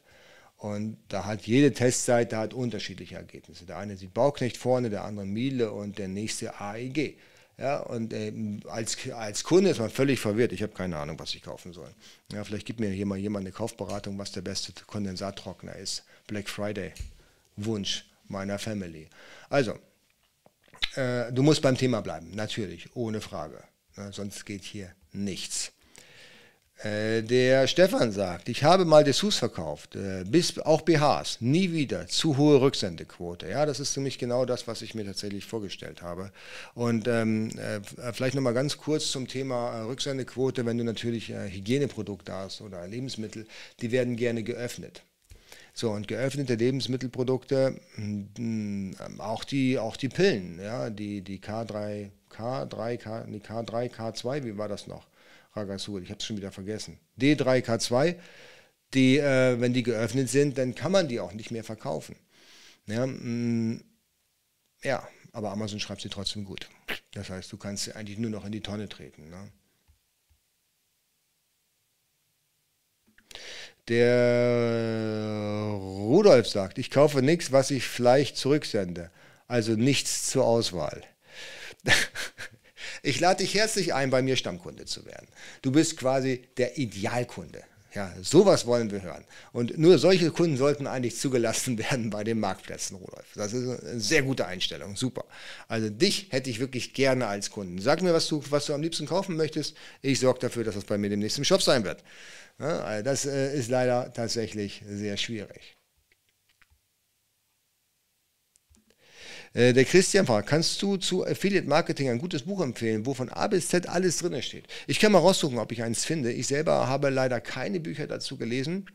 und da hat jede Testseite hat unterschiedliche Ergebnisse. Der eine sieht Bauknecht vorne, der andere Miele und der nächste AEG. Ja, und ähm, als, als Kunde ist man völlig verwirrt. Ich habe keine Ahnung, was ich kaufen soll. Ja, vielleicht gibt mir hier mal jemand eine Kaufberatung, was der beste Kondensattrockner ist. Black Friday. Wunsch meiner Family. Also, äh, du musst beim Thema bleiben, natürlich, ohne Frage. Ja, sonst geht hier nichts. Äh, der Stefan sagt, ich habe mal Dessous verkauft, äh, bis auch BHs, nie wieder, zu hohe Rücksendequote. Ja, das ist nämlich genau das, was ich mir tatsächlich vorgestellt habe. Und ähm, äh, vielleicht nochmal ganz kurz zum Thema äh, Rücksendequote, wenn du natürlich äh, Hygieneprodukte hast oder Lebensmittel, die werden gerne geöffnet. So, und geöffnete Lebensmittelprodukte, mh, auch, die, auch die Pillen, ja, die, die K3, K3, K, nee, K3, K2, wie war das noch? Ragasul, ich habe es schon wieder vergessen. D3K2, die, äh, wenn die geöffnet sind, dann kann man die auch nicht mehr verkaufen. Ja, mh, mm, ja, aber Amazon schreibt sie trotzdem gut. Das heißt, du kannst sie eigentlich nur noch in die Tonne treten. Ne? Der Rudolf sagt, ich kaufe nichts, was ich vielleicht zurücksende. Also nichts zur Auswahl. Ich lade dich herzlich ein, bei mir Stammkunde zu werden. Du bist quasi der Idealkunde. Ja, sowas wollen wir hören. Und nur solche Kunden sollten eigentlich zugelassen werden bei den Marktplätzen, Rudolf. Das ist eine sehr gute Einstellung, super. Also dich hätte ich wirklich gerne als Kunden. Sag mir, was du, was du am liebsten kaufen möchtest. Ich sorge dafür, dass das bei mir demnächst im Shop sein wird. Ja, also das äh, ist leider tatsächlich sehr schwierig. Äh, der Christian fragt, kannst du zu Affiliate Marketing ein gutes Buch empfehlen, wo von A bis Z alles drin steht? Ich kann mal raussuchen, ob ich eins finde. Ich selber habe leider keine Bücher dazu gelesen.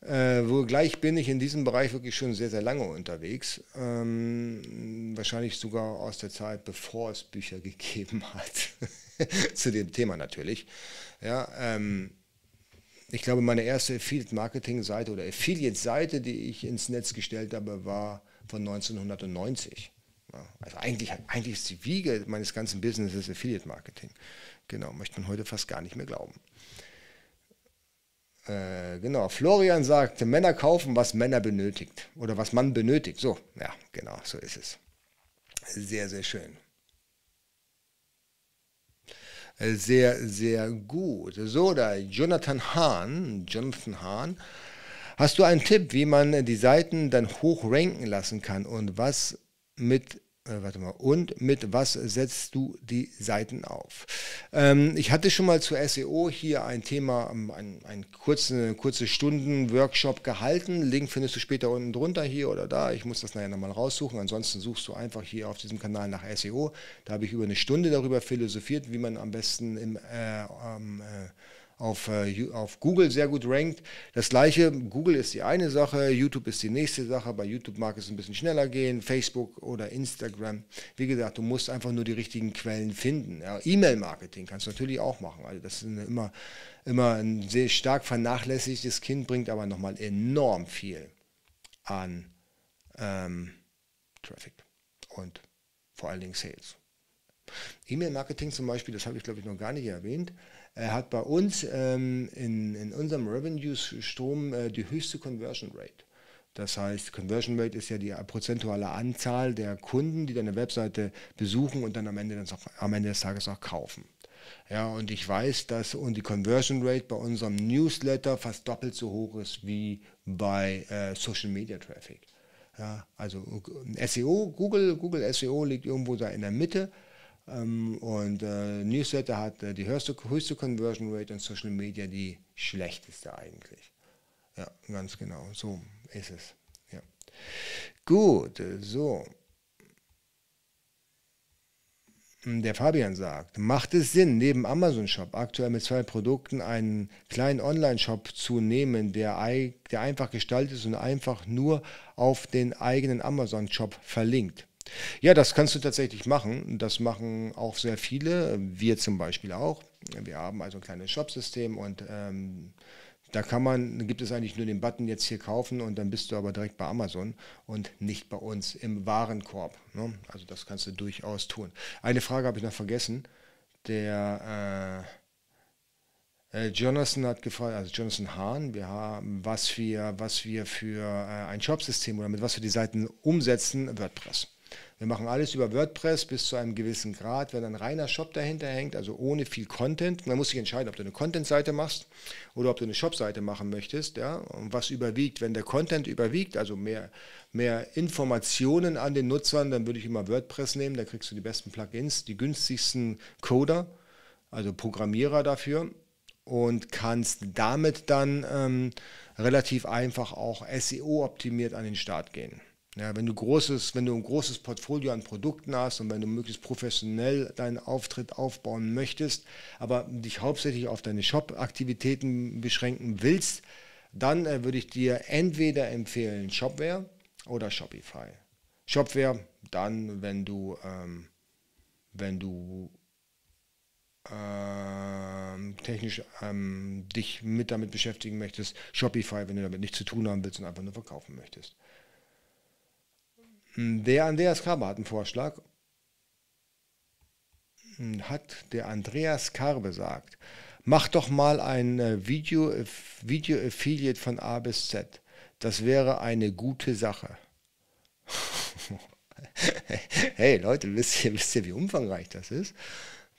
Äh, wo gleich bin ich in diesem Bereich wirklich schon sehr, sehr lange unterwegs. Ähm, wahrscheinlich sogar aus der Zeit, bevor es Bücher gegeben hat. Zu dem Thema natürlich. Ja, ähm, ich glaube, meine erste Affiliate-Marketing-Seite oder Affiliate-Seite, die ich ins Netz gestellt habe, war von 1990. Also eigentlich, eigentlich ist die Wiege meines ganzen Businesses Affiliate Marketing. Genau, möchte man heute fast gar nicht mehr glauben. Äh, genau, Florian sagt, Männer kaufen, was Männer benötigt oder was man benötigt. So, ja, genau, so ist es. Sehr, sehr schön. Äh, sehr, sehr gut. So, da Jonathan Hahn, Jonathan Hahn Hast du einen Tipp, wie man die Seiten dann hoch ranken lassen kann und was mit äh, warte mal, und mit was setzt du die Seiten auf? Ähm, ich hatte schon mal zu SEO hier ein Thema, ähm, ein, ein kurze, kurze Stunden-Workshop gehalten. Link findest du später unten drunter hier oder da. Ich muss das nachher nochmal raussuchen. Ansonsten suchst du einfach hier auf diesem Kanal nach SEO. Da habe ich über eine Stunde darüber philosophiert, wie man am besten im äh, äh, auf, äh, auf Google sehr gut rankt. Das gleiche, Google ist die eine Sache, YouTube ist die nächste Sache. Bei YouTube mag es ein bisschen schneller gehen, Facebook oder Instagram. Wie gesagt, du musst einfach nur die richtigen Quellen finden. Ja, E-Mail-Marketing kannst du natürlich auch machen. Also das ist immer, immer ein sehr stark vernachlässigtes Kind, bringt aber nochmal enorm viel an ähm, Traffic und vor allen Dingen Sales. E-Mail-Marketing zum Beispiel, das habe ich glaube ich noch gar nicht erwähnt, er hat bei uns ähm, in, in unserem Revenue-Strom äh, die höchste Conversion Rate. Das heißt, Conversion Rate ist ja die prozentuale Anzahl der Kunden, die deine Webseite besuchen und dann am Ende, auch, am Ende des Tages auch kaufen. Ja, und ich weiß, dass und die Conversion Rate bei unserem Newsletter fast doppelt so hoch ist wie bei äh, Social Media Traffic. Ja, also SEO, Google, Google SEO liegt irgendwo da in der Mitte und äh, Newsletter hat äh, die höchste, höchste Conversion Rate und Social Media die schlechteste eigentlich. Ja, ganz genau. So ist es. Ja. Gut, so. der Fabian sagt, macht es Sinn, neben Amazon Shop aktuell mit zwei Produkten einen kleinen Online-Shop zu nehmen, der, der einfach gestaltet ist und einfach nur auf den eigenen Amazon Shop verlinkt? Ja, das kannst du tatsächlich machen. Das machen auch sehr viele. Wir zum Beispiel auch. Wir haben also ein kleines Shop-System und ähm, da kann man, gibt es eigentlich nur den Button jetzt hier kaufen und dann bist du aber direkt bei Amazon und nicht bei uns im Warenkorb. Ne? Also das kannst du durchaus tun. Eine Frage habe ich noch vergessen. Der äh, äh, Jonathan hat gefragt, also Jonathan Hahn, wir haben, was wir, was wir für äh, ein Shopsystem oder mit was wir die Seiten umsetzen, WordPress. Wir machen alles über WordPress bis zu einem gewissen Grad. Wenn ein reiner Shop dahinter hängt, also ohne viel Content, man muss sich entscheiden, ob du eine Content-Seite machst oder ob du eine Shop-Seite machen möchtest. Ja? Und was überwiegt? Wenn der Content überwiegt, also mehr, mehr Informationen an den Nutzern, dann würde ich immer WordPress nehmen. Da kriegst du die besten Plugins, die günstigsten Coder, also Programmierer dafür und kannst damit dann ähm, relativ einfach auch SEO-optimiert an den Start gehen. Ja, wenn du großes, wenn du ein großes Portfolio an Produkten hast und wenn du möglichst professionell deinen Auftritt aufbauen möchtest, aber dich hauptsächlich auf deine Shop-Aktivitäten beschränken willst, dann äh, würde ich dir entweder empfehlen Shopware oder Shopify. Shopware dann, wenn du, ähm, wenn du ähm, technisch ähm, dich mit damit beschäftigen möchtest. Shopify, wenn du damit nichts zu tun haben willst und einfach nur verkaufen möchtest. Der Andreas Karbe hat einen Vorschlag. Hat der Andreas Karbe sagt, mach doch mal ein äh, Video, Video Affiliate von A bis Z. Das wäre eine gute Sache. hey Leute, wisst ihr, wisst ihr, wie umfangreich das ist?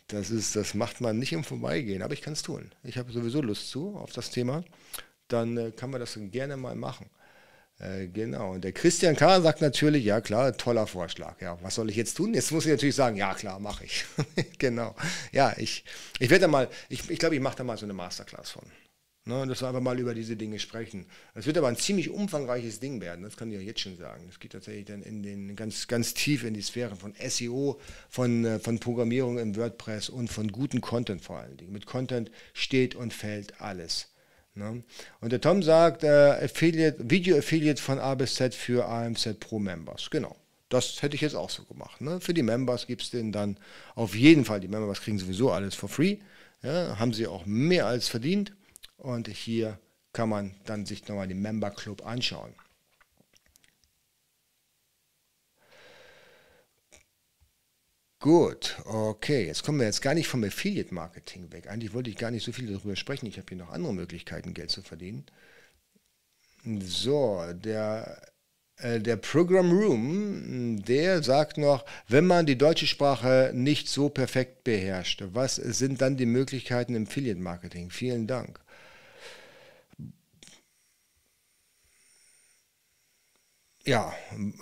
Das, ist, das macht man nicht im Vorbeigehen, aber ich kann es tun. Ich habe sowieso Lust zu auf das Thema. Dann äh, kann man das gerne mal machen. Äh, genau. Und der Christian K. sagt natürlich, ja klar, toller Vorschlag. Ja, was soll ich jetzt tun? Jetzt muss ich natürlich sagen, ja klar, mache ich. genau. Ja, ich, ich werde da mal, ich, ich glaube, ich mache da mal so eine Masterclass von. Ne, dass wir einfach mal über diese Dinge sprechen. Es wird aber ein ziemlich umfangreiches Ding werden, das kann ich ja jetzt schon sagen. Es geht tatsächlich dann in den ganz, ganz tief in die Sphäre von SEO, von, äh, von Programmierung im WordPress und von guten Content vor allen Dingen. Mit Content steht und fällt alles. Ne? Und der Tom sagt, äh, Affiliate, Video Affiliate von A bis Z für AMZ Pro Members. Genau. Das hätte ich jetzt auch so gemacht. Ne? Für die Members gibt es den dann auf jeden Fall. Die Members kriegen sowieso alles for free. Ja, haben sie auch mehr als verdient. Und hier kann man dann sich nochmal den Member Club anschauen. Gut, okay. Jetzt kommen wir jetzt gar nicht vom Affiliate Marketing weg. Eigentlich wollte ich gar nicht so viel darüber sprechen. Ich habe hier noch andere Möglichkeiten, Geld zu verdienen. So, der, äh, der Program Room, der sagt noch, wenn man die deutsche Sprache nicht so perfekt beherrscht, was sind dann die Möglichkeiten im Affiliate Marketing? Vielen Dank. Ja,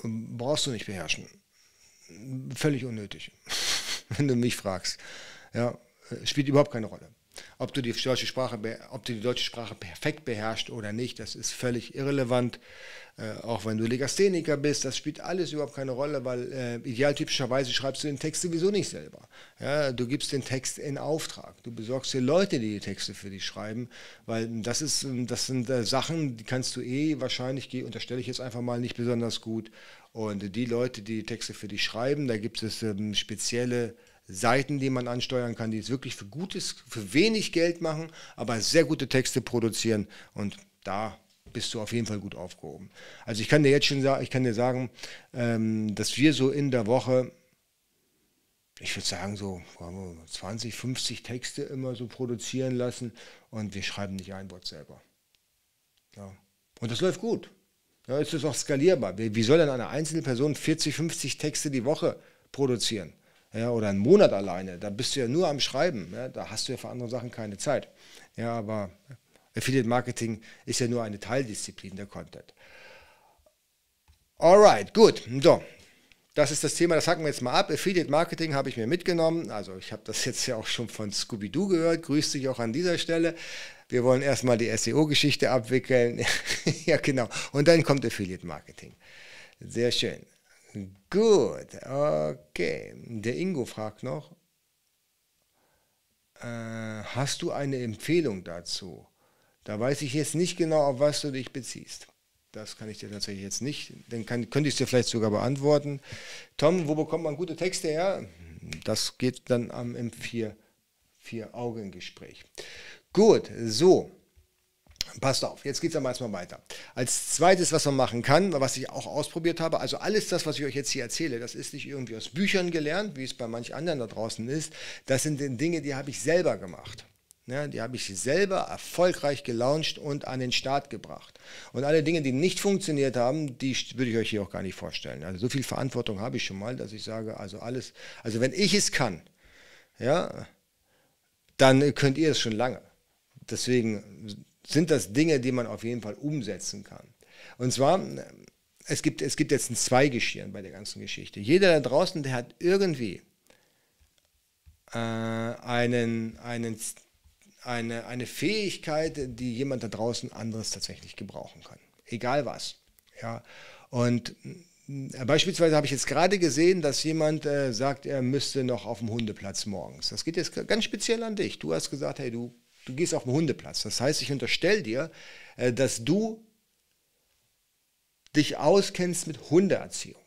brauchst du nicht beherrschen völlig unnötig, wenn du mich fragst. Ja, spielt überhaupt keine Rolle. Ob du die deutsche Sprache, ob du die deutsche Sprache perfekt beherrschst oder nicht, das ist völlig irrelevant. Äh, auch wenn du Legastheniker bist, das spielt alles überhaupt keine Rolle, weil äh, idealtypischerweise schreibst du den Text sowieso nicht selber. Ja, du gibst den Text in Auftrag. Du besorgst dir Leute, die die Texte für dich schreiben, weil das ist, das sind äh, Sachen, die kannst du eh wahrscheinlich, unterstelle ich jetzt einfach mal, nicht besonders gut. Und die Leute, die Texte für dich schreiben, da gibt es ähm, spezielle Seiten, die man ansteuern kann, die es wirklich für gutes, für wenig Geld machen, aber sehr gute Texte produzieren. Und da bist du auf jeden Fall gut aufgehoben. Also ich kann dir jetzt schon sagen, ich kann dir sagen, ähm, dass wir so in der Woche, ich würde sagen so 20, 50 Texte immer so produzieren lassen und wir schreiben nicht ein Wort selber. Ja. Und das läuft gut. Ja, ist das auch skalierbar? Wie, wie soll denn eine einzelne Person 40, 50 Texte die Woche produzieren? Ja, oder einen Monat alleine, da bist du ja nur am Schreiben. Ja, da hast du ja für andere Sachen keine Zeit. Ja, aber Affiliate Marketing ist ja nur eine Teildisziplin der Content. Alright, gut. So, das ist das Thema, das hacken wir jetzt mal ab. Affiliate Marketing habe ich mir mitgenommen. Also ich habe das jetzt ja auch schon von Scooby-Doo gehört. Grüß dich auch an dieser Stelle. Wir wollen erstmal die SEO-Geschichte abwickeln. ja, genau. Und dann kommt Affiliate Marketing. Sehr schön. Gut, okay. Der Ingo fragt noch, äh, hast du eine Empfehlung dazu? Da weiß ich jetzt nicht genau, auf was du dich beziehst. Das kann ich dir tatsächlich jetzt nicht. Dann kann, könnte ich es dir vielleicht sogar beantworten. Tom, wo bekommt man gute Texte her? Das geht dann am, im Vier-Augen-Gespräch. Gut, so. Passt auf, jetzt geht es aber erstmal weiter. Als zweites, was man machen kann, was ich auch ausprobiert habe, also alles das, was ich euch jetzt hier erzähle, das ist nicht irgendwie aus Büchern gelernt, wie es bei manch anderen da draußen ist. Das sind Dinge, die habe ich selber gemacht. Ja, die habe ich selber erfolgreich gelauncht und an den Start gebracht. Und alle Dinge, die nicht funktioniert haben, die würde ich euch hier auch gar nicht vorstellen. Also so viel Verantwortung habe ich schon mal, dass ich sage, also alles, also wenn ich es kann, ja, dann könnt ihr es schon lange. Deswegen sind das Dinge, die man auf jeden Fall umsetzen kann. Und zwar, es gibt, es gibt jetzt ein Zweigeschirr bei der ganzen Geschichte. Jeder da draußen, der hat irgendwie äh, einen, einen, eine, eine Fähigkeit, die jemand da draußen anderes tatsächlich gebrauchen kann. Egal was. Ja. Und äh, Beispielsweise habe ich jetzt gerade gesehen, dass jemand äh, sagt, er müsste noch auf dem Hundeplatz morgens. Das geht jetzt ganz speziell an dich. Du hast gesagt, hey, du Du gehst auf den Hundeplatz. Das heißt, ich unterstelle dir, äh, dass du dich auskennst mit Hundeerziehung.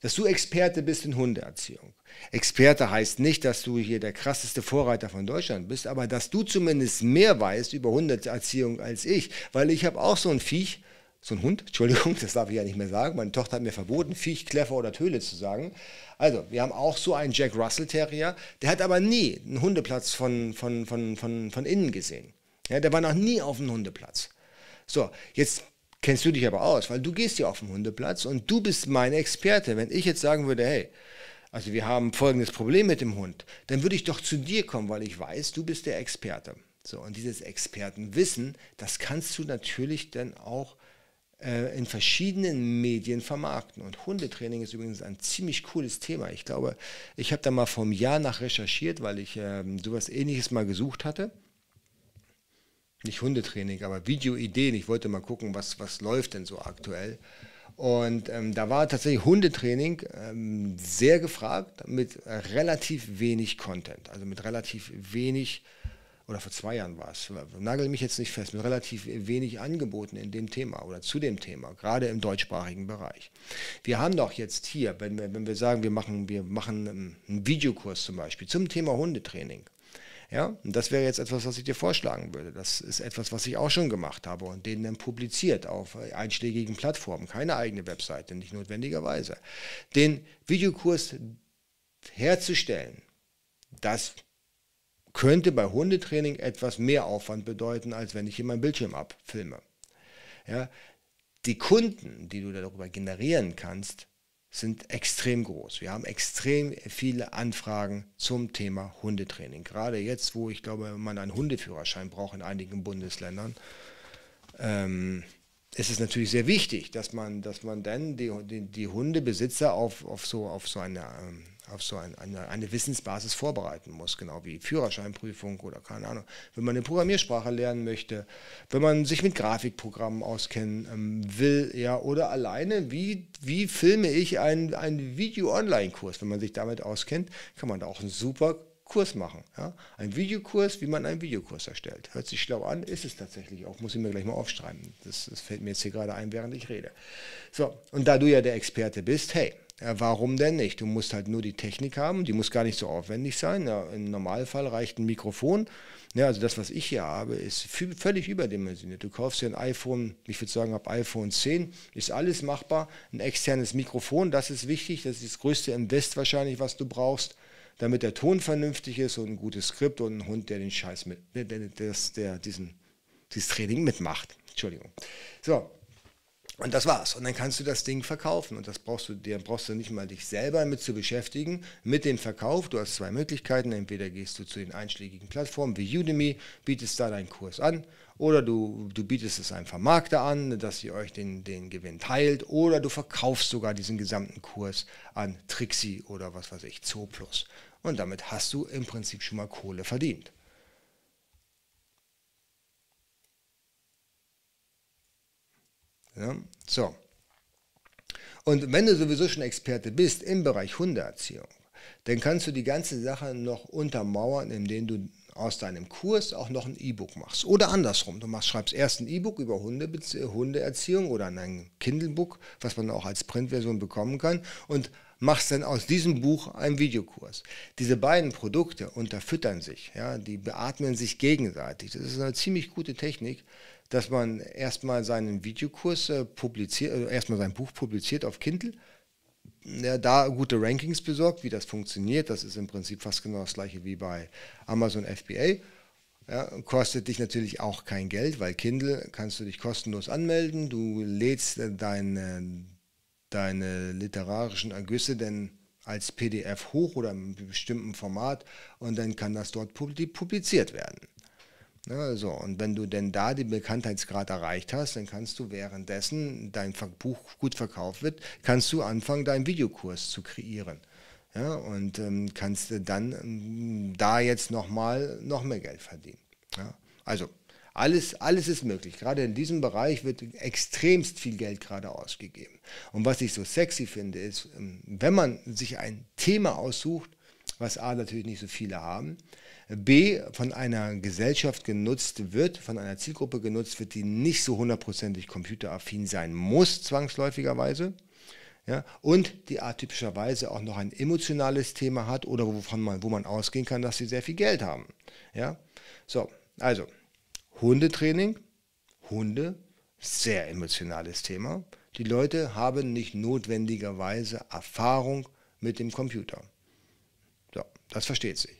Dass du Experte bist in Hundeerziehung. Experte heißt nicht, dass du hier der krasseste Vorreiter von Deutschland bist, aber dass du zumindest mehr weißt über Hundeerziehung als ich, weil ich habe auch so ein Viech, so ein Hund, Entschuldigung, das darf ich ja nicht mehr sagen. Meine Tochter hat mir verboten, Viech, Kleffer oder Töle zu sagen. Also, wir haben auch so einen Jack Russell Terrier, der hat aber nie einen Hundeplatz von, von, von, von, von innen gesehen. Ja, der war noch nie auf einem Hundeplatz. So, jetzt kennst du dich aber aus, weil du gehst ja auf den Hundeplatz und du bist mein Experte. Wenn ich jetzt sagen würde, hey, also wir haben folgendes Problem mit dem Hund, dann würde ich doch zu dir kommen, weil ich weiß, du bist der Experte. So, und dieses Expertenwissen, das kannst du natürlich dann auch in verschiedenen Medien vermarkten. Und Hundetraining ist übrigens ein ziemlich cooles Thema. Ich glaube, ich habe da mal vor einem Jahr nach recherchiert, weil ich äh, sowas ähnliches mal gesucht hatte. Nicht Hundetraining, aber Videoideen. Ich wollte mal gucken, was, was läuft denn so aktuell. Und ähm, da war tatsächlich Hundetraining ähm, sehr gefragt mit relativ wenig Content, also mit relativ wenig oder vor zwei Jahren war es, nagel mich jetzt nicht fest, mit relativ wenig Angeboten in dem Thema oder zu dem Thema, gerade im deutschsprachigen Bereich. Wir haben doch jetzt hier, wenn wir, wenn wir sagen, wir machen, wir machen einen Videokurs zum Beispiel zum Thema Hundetraining. Ja, und das wäre jetzt etwas, was ich dir vorschlagen würde. Das ist etwas, was ich auch schon gemacht habe und den dann publiziert auf einschlägigen Plattformen, keine eigene Webseite, nicht notwendigerweise. Den Videokurs herzustellen, das könnte bei Hundetraining etwas mehr Aufwand bedeuten, als wenn ich hier meinen Bildschirm abfilme. Ja, die Kunden, die du darüber generieren kannst, sind extrem groß. Wir haben extrem viele Anfragen zum Thema Hundetraining. Gerade jetzt, wo ich glaube, man einen Hundeführerschein braucht in einigen Bundesländern, ähm, ist es natürlich sehr wichtig, dass man, dass man dann die, die, die Hundebesitzer auf, auf, so, auf so eine ähm, auf so ein, eine, eine, Wissensbasis vorbereiten muss, genau wie Führerscheinprüfung oder keine Ahnung. Wenn man eine Programmiersprache lernen möchte, wenn man sich mit Grafikprogrammen auskennen ähm, will, ja, oder alleine, wie, wie filme ich einen, einen Video-Online-Kurs? Wenn man sich damit auskennt, kann man da auch einen super Kurs machen. Ja? Ein Videokurs, wie man einen Videokurs erstellt. Hört sich schlau an, ist es tatsächlich auch. Muss ich mir gleich mal aufschreiben. Das, das fällt mir jetzt hier gerade ein, während ich rede. So, und da du ja der Experte bist, hey, warum denn nicht? Du musst halt nur die Technik haben, die muss gar nicht so aufwendig sein. Ja, Im Normalfall reicht ein Mikrofon. Ja, also das, was ich hier habe, ist völlig überdimensioniert. Du kaufst dir ein iPhone, ich würde sagen ab iPhone 10, ist alles machbar. Ein externes Mikrofon, das ist wichtig, das ist das größte Invest wahrscheinlich, was du brauchst, damit der Ton vernünftig ist und ein gutes Skript und ein Hund, der den Scheiß mit, der, der, der diesen, dieses Training mitmacht. Entschuldigung. So, und das war's. Und dann kannst du das Ding verkaufen. Und das brauchst du dir, brauchst du nicht mal dich selber mit zu beschäftigen, mit dem Verkauf. Du hast zwei Möglichkeiten. Entweder gehst du zu den einschlägigen Plattformen wie Udemy, bietest da deinen Kurs an, oder du, du bietest es einem Vermarkter an, dass ihr euch den, den Gewinn teilt, oder du verkaufst sogar diesen gesamten Kurs an Trixie oder was weiß ich, Zooplus. Und damit hast du im Prinzip schon mal Kohle verdient. Ja, so. Und wenn du sowieso schon Experte bist im Bereich Hundeerziehung, dann kannst du die ganze Sache noch untermauern, indem du aus deinem Kurs auch noch ein E-Book machst. Oder andersrum, du machst, schreibst erst ein E-Book über Hunde, Hundeerziehung oder ein Kindle-Book, was man auch als Printversion bekommen kann und machst dann aus diesem Buch einen Videokurs. Diese beiden Produkte unterfüttern sich, ja, die beatmen sich gegenseitig. Das ist eine ziemlich gute Technik, dass man erstmal seinen Videokurs äh, publiziert, äh, erstmal sein Buch publiziert auf Kindle, ja, da gute Rankings besorgt, wie das funktioniert. Das ist im Prinzip fast genau das gleiche wie bei Amazon FBA. Ja, kostet dich natürlich auch kein Geld, weil Kindle kannst du dich kostenlos anmelden. Du lädst äh, deine, deine literarischen Ergüsse denn als PDF hoch oder in einem bestimmten Format und dann kann das dort publiziert werden. Ja, so, und wenn du denn da den Bekanntheitsgrad erreicht hast, dann kannst du währenddessen dein Buch gut verkauft wird, kannst du anfangen, deinen Videokurs zu kreieren. Ja, und ähm, kannst dann ähm, da jetzt nochmal noch mehr Geld verdienen. Ja, also alles, alles ist möglich. Gerade in diesem Bereich wird extremst viel Geld gerade ausgegeben. Und was ich so sexy finde, ist, ähm, wenn man sich ein Thema aussucht, was A natürlich nicht so viele haben, B von einer Gesellschaft genutzt wird, von einer Zielgruppe genutzt wird, die nicht so hundertprozentig computeraffin sein muss, zwangsläufigerweise. Ja, und die atypischerweise auch noch ein emotionales Thema hat oder wovon man, wo man ausgehen kann, dass sie sehr viel Geld haben. Ja? So, also Hundetraining, Hunde, sehr emotionales Thema. Die Leute haben nicht notwendigerweise Erfahrung mit dem Computer. So, das versteht sich.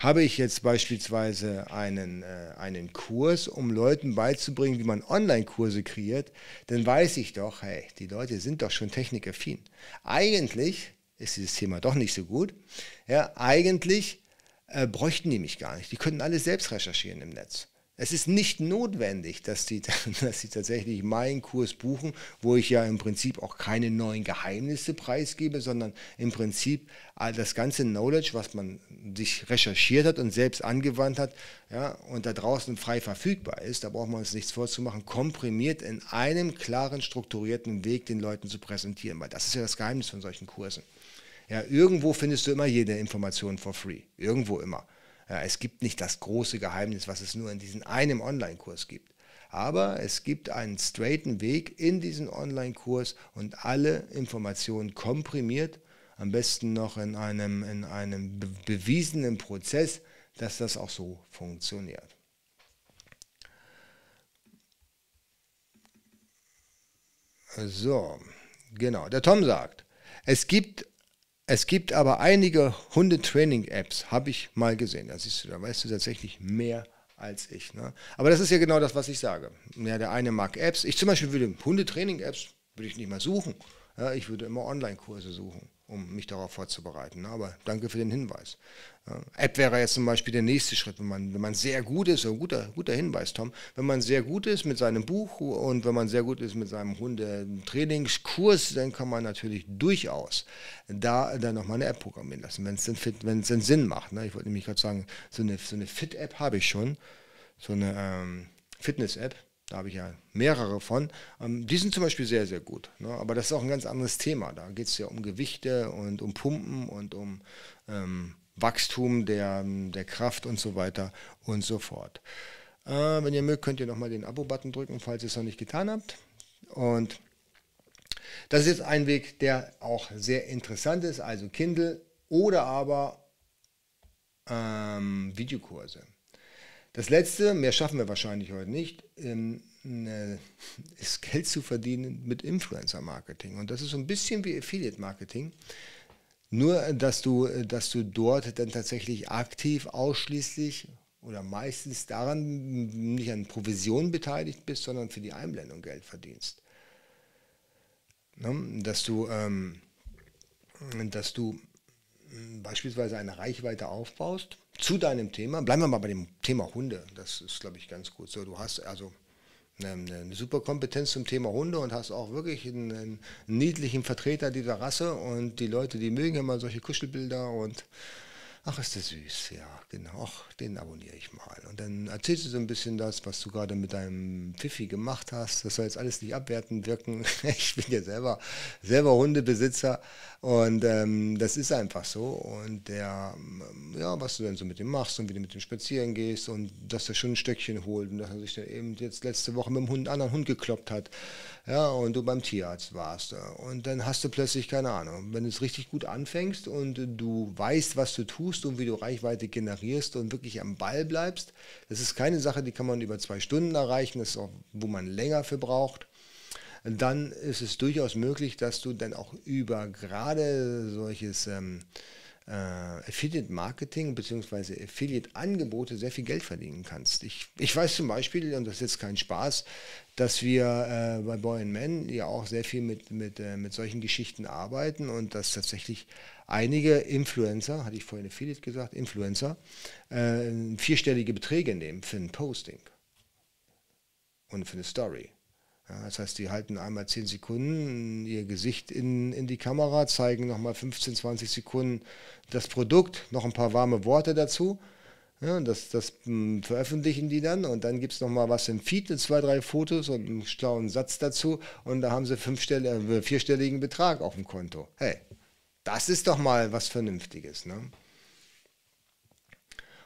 Habe ich jetzt beispielsweise einen, äh, einen Kurs, um Leuten beizubringen, wie man Online-Kurse kreiert, dann weiß ich doch, hey, die Leute sind doch schon technikaffin. Eigentlich ist dieses Thema doch nicht so gut. Ja, eigentlich äh, bräuchten die mich gar nicht. Die könnten alles selbst recherchieren im Netz. Es ist nicht notwendig, dass sie, dass tatsächlich meinen Kurs buchen, wo ich ja im Prinzip auch keine neuen Geheimnisse preisgebe, sondern im Prinzip das ganze Knowledge, was man sich recherchiert hat und selbst angewandt hat, ja, und da draußen frei verfügbar ist, da braucht man uns nichts vorzumachen, komprimiert in einem klaren, strukturierten Weg den Leuten zu präsentieren, weil das ist ja das Geheimnis von solchen Kursen. Ja, irgendwo findest du immer jede Information for free, irgendwo immer. Es gibt nicht das große Geheimnis, was es nur in diesem einen Online-Kurs gibt. Aber es gibt einen straighten Weg in diesen Online-Kurs und alle Informationen komprimiert, am besten noch in einem, in einem bewiesenen Prozess, dass das auch so funktioniert. So, genau. Der Tom sagt, es gibt es gibt aber einige Hundetraining-Apps, habe ich mal gesehen. Da siehst du, da weißt du tatsächlich mehr als ich. Ne? Aber das ist ja genau das, was ich sage. Ja, der eine mag Apps. Ich zum Beispiel würde Hundetraining-Apps würde ich nicht mal suchen. Ja, ich würde immer Online-Kurse suchen um mich darauf vorzubereiten. Aber danke für den Hinweis. App wäre jetzt zum Beispiel der nächste Schritt, wenn man, wenn man sehr gut ist, ein guter, guter Hinweis, Tom, wenn man sehr gut ist mit seinem Buch und wenn man sehr gut ist mit seinem Hundetrainingskurs, dann kann man natürlich durchaus da dann nochmal eine App programmieren lassen, wenn es denn, denn Sinn macht. Ne? Ich wollte nämlich gerade sagen, so eine, so eine Fit-App habe ich schon, so eine ähm, Fitness-App, da habe ich ja mehrere von. Ähm, die sind zum Beispiel sehr, sehr gut. Ne? Aber das ist auch ein ganz anderes Thema. Da geht es ja um Gewichte und um Pumpen und um ähm, Wachstum der, der Kraft und so weiter und so fort. Äh, wenn ihr mögt, könnt ihr nochmal den Abo-Button drücken, falls ihr es noch nicht getan habt. Und das ist jetzt ein Weg, der auch sehr interessant ist, also Kindle oder aber ähm, Videokurse. Das letzte, mehr schaffen wir wahrscheinlich heute nicht, ähm, äh, ist Geld zu verdienen mit Influencer-Marketing. Und das ist so ein bisschen wie Affiliate-Marketing. Nur, dass du, dass du dort dann tatsächlich aktiv ausschließlich oder meistens daran nicht an Provisionen beteiligt bist, sondern für die Einblendung Geld verdienst. Ne? Dass du, ähm, dass du beispielsweise eine Reichweite aufbaust zu deinem Thema, bleiben wir mal bei dem Thema Hunde, das ist, glaube ich, ganz gut. So. Du hast also eine, eine super Kompetenz zum Thema Hunde und hast auch wirklich einen, einen, niedlichen Vertreter dieser Rasse. Und die Leute, die mögen immer solche Kuschelbilder und ach, ist der süß, ja, genau, ach, den abonniere ich mal. Und dann erzählst du so ein bisschen das, was du gerade mit deinem Pfiffi gemacht hast. Das soll jetzt alles nicht abwertend wirken. Ich bin ja selber, selber Hundebesitzer und ähm, das ist einfach so. Und der, ja, was du dann so mit dem machst und wie du mit dem spazieren gehst und dass er schon ein Stöckchen holt und dass er sich dann eben jetzt letzte Woche mit dem Hund, anderen Hund gekloppt hat. Ja, und du beim Tierarzt warst. Und dann hast du plötzlich, keine Ahnung, wenn du es richtig gut anfängst und du weißt, was du tust und wie du Reichweite generierst und wirklich am Ball bleibst, das ist keine Sache, die kann man über zwei Stunden erreichen, das ist auch, wo man länger für braucht dann ist es durchaus möglich, dass du dann auch über gerade solches ähm, äh, Affiliate Marketing bzw. Affiliate Angebote sehr viel Geld verdienen kannst. Ich, ich weiß zum Beispiel, und das ist jetzt kein Spaß, dass wir äh, bei Boy Men ja auch sehr viel mit, mit, äh, mit solchen Geschichten arbeiten und dass tatsächlich einige Influencer, hatte ich vorhin Affiliate gesagt, Influencer, äh, vierstellige Beträge nehmen für ein Posting und für eine Story. Ja, das heißt, die halten einmal 10 Sekunden ihr Gesicht in, in die Kamera, zeigen nochmal 15, 20 Sekunden das Produkt, noch ein paar warme Worte dazu. Ja, das, das mh, hm, veröffentlichen die dann und dann gibt es nochmal was im Feed, zwei, drei Fotos und einen schlauen Satz dazu und da haben sie fünfstell äh, vierstelligen Betrag auf dem Konto. Hey, das ist doch mal was Vernünftiges. Ne?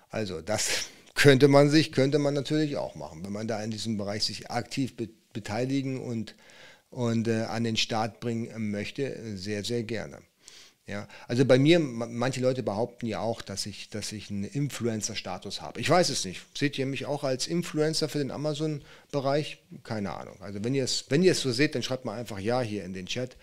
Also das könnte man sich, könnte man natürlich auch machen, wenn man da in diesem Bereich sich aktiv be beteiligen und, und äh, an den Start bringen möchte, sehr, sehr gerne. Ja, also bei mir, manche Leute behaupten ja auch, dass ich, dass ich einen Influencer-Status habe. Ich weiß es nicht. Seht ihr mich auch als Influencer für den Amazon-Bereich? Keine Ahnung. Also wenn ihr es, wenn ihr es so seht, dann schreibt mal einfach Ja hier in den Chat,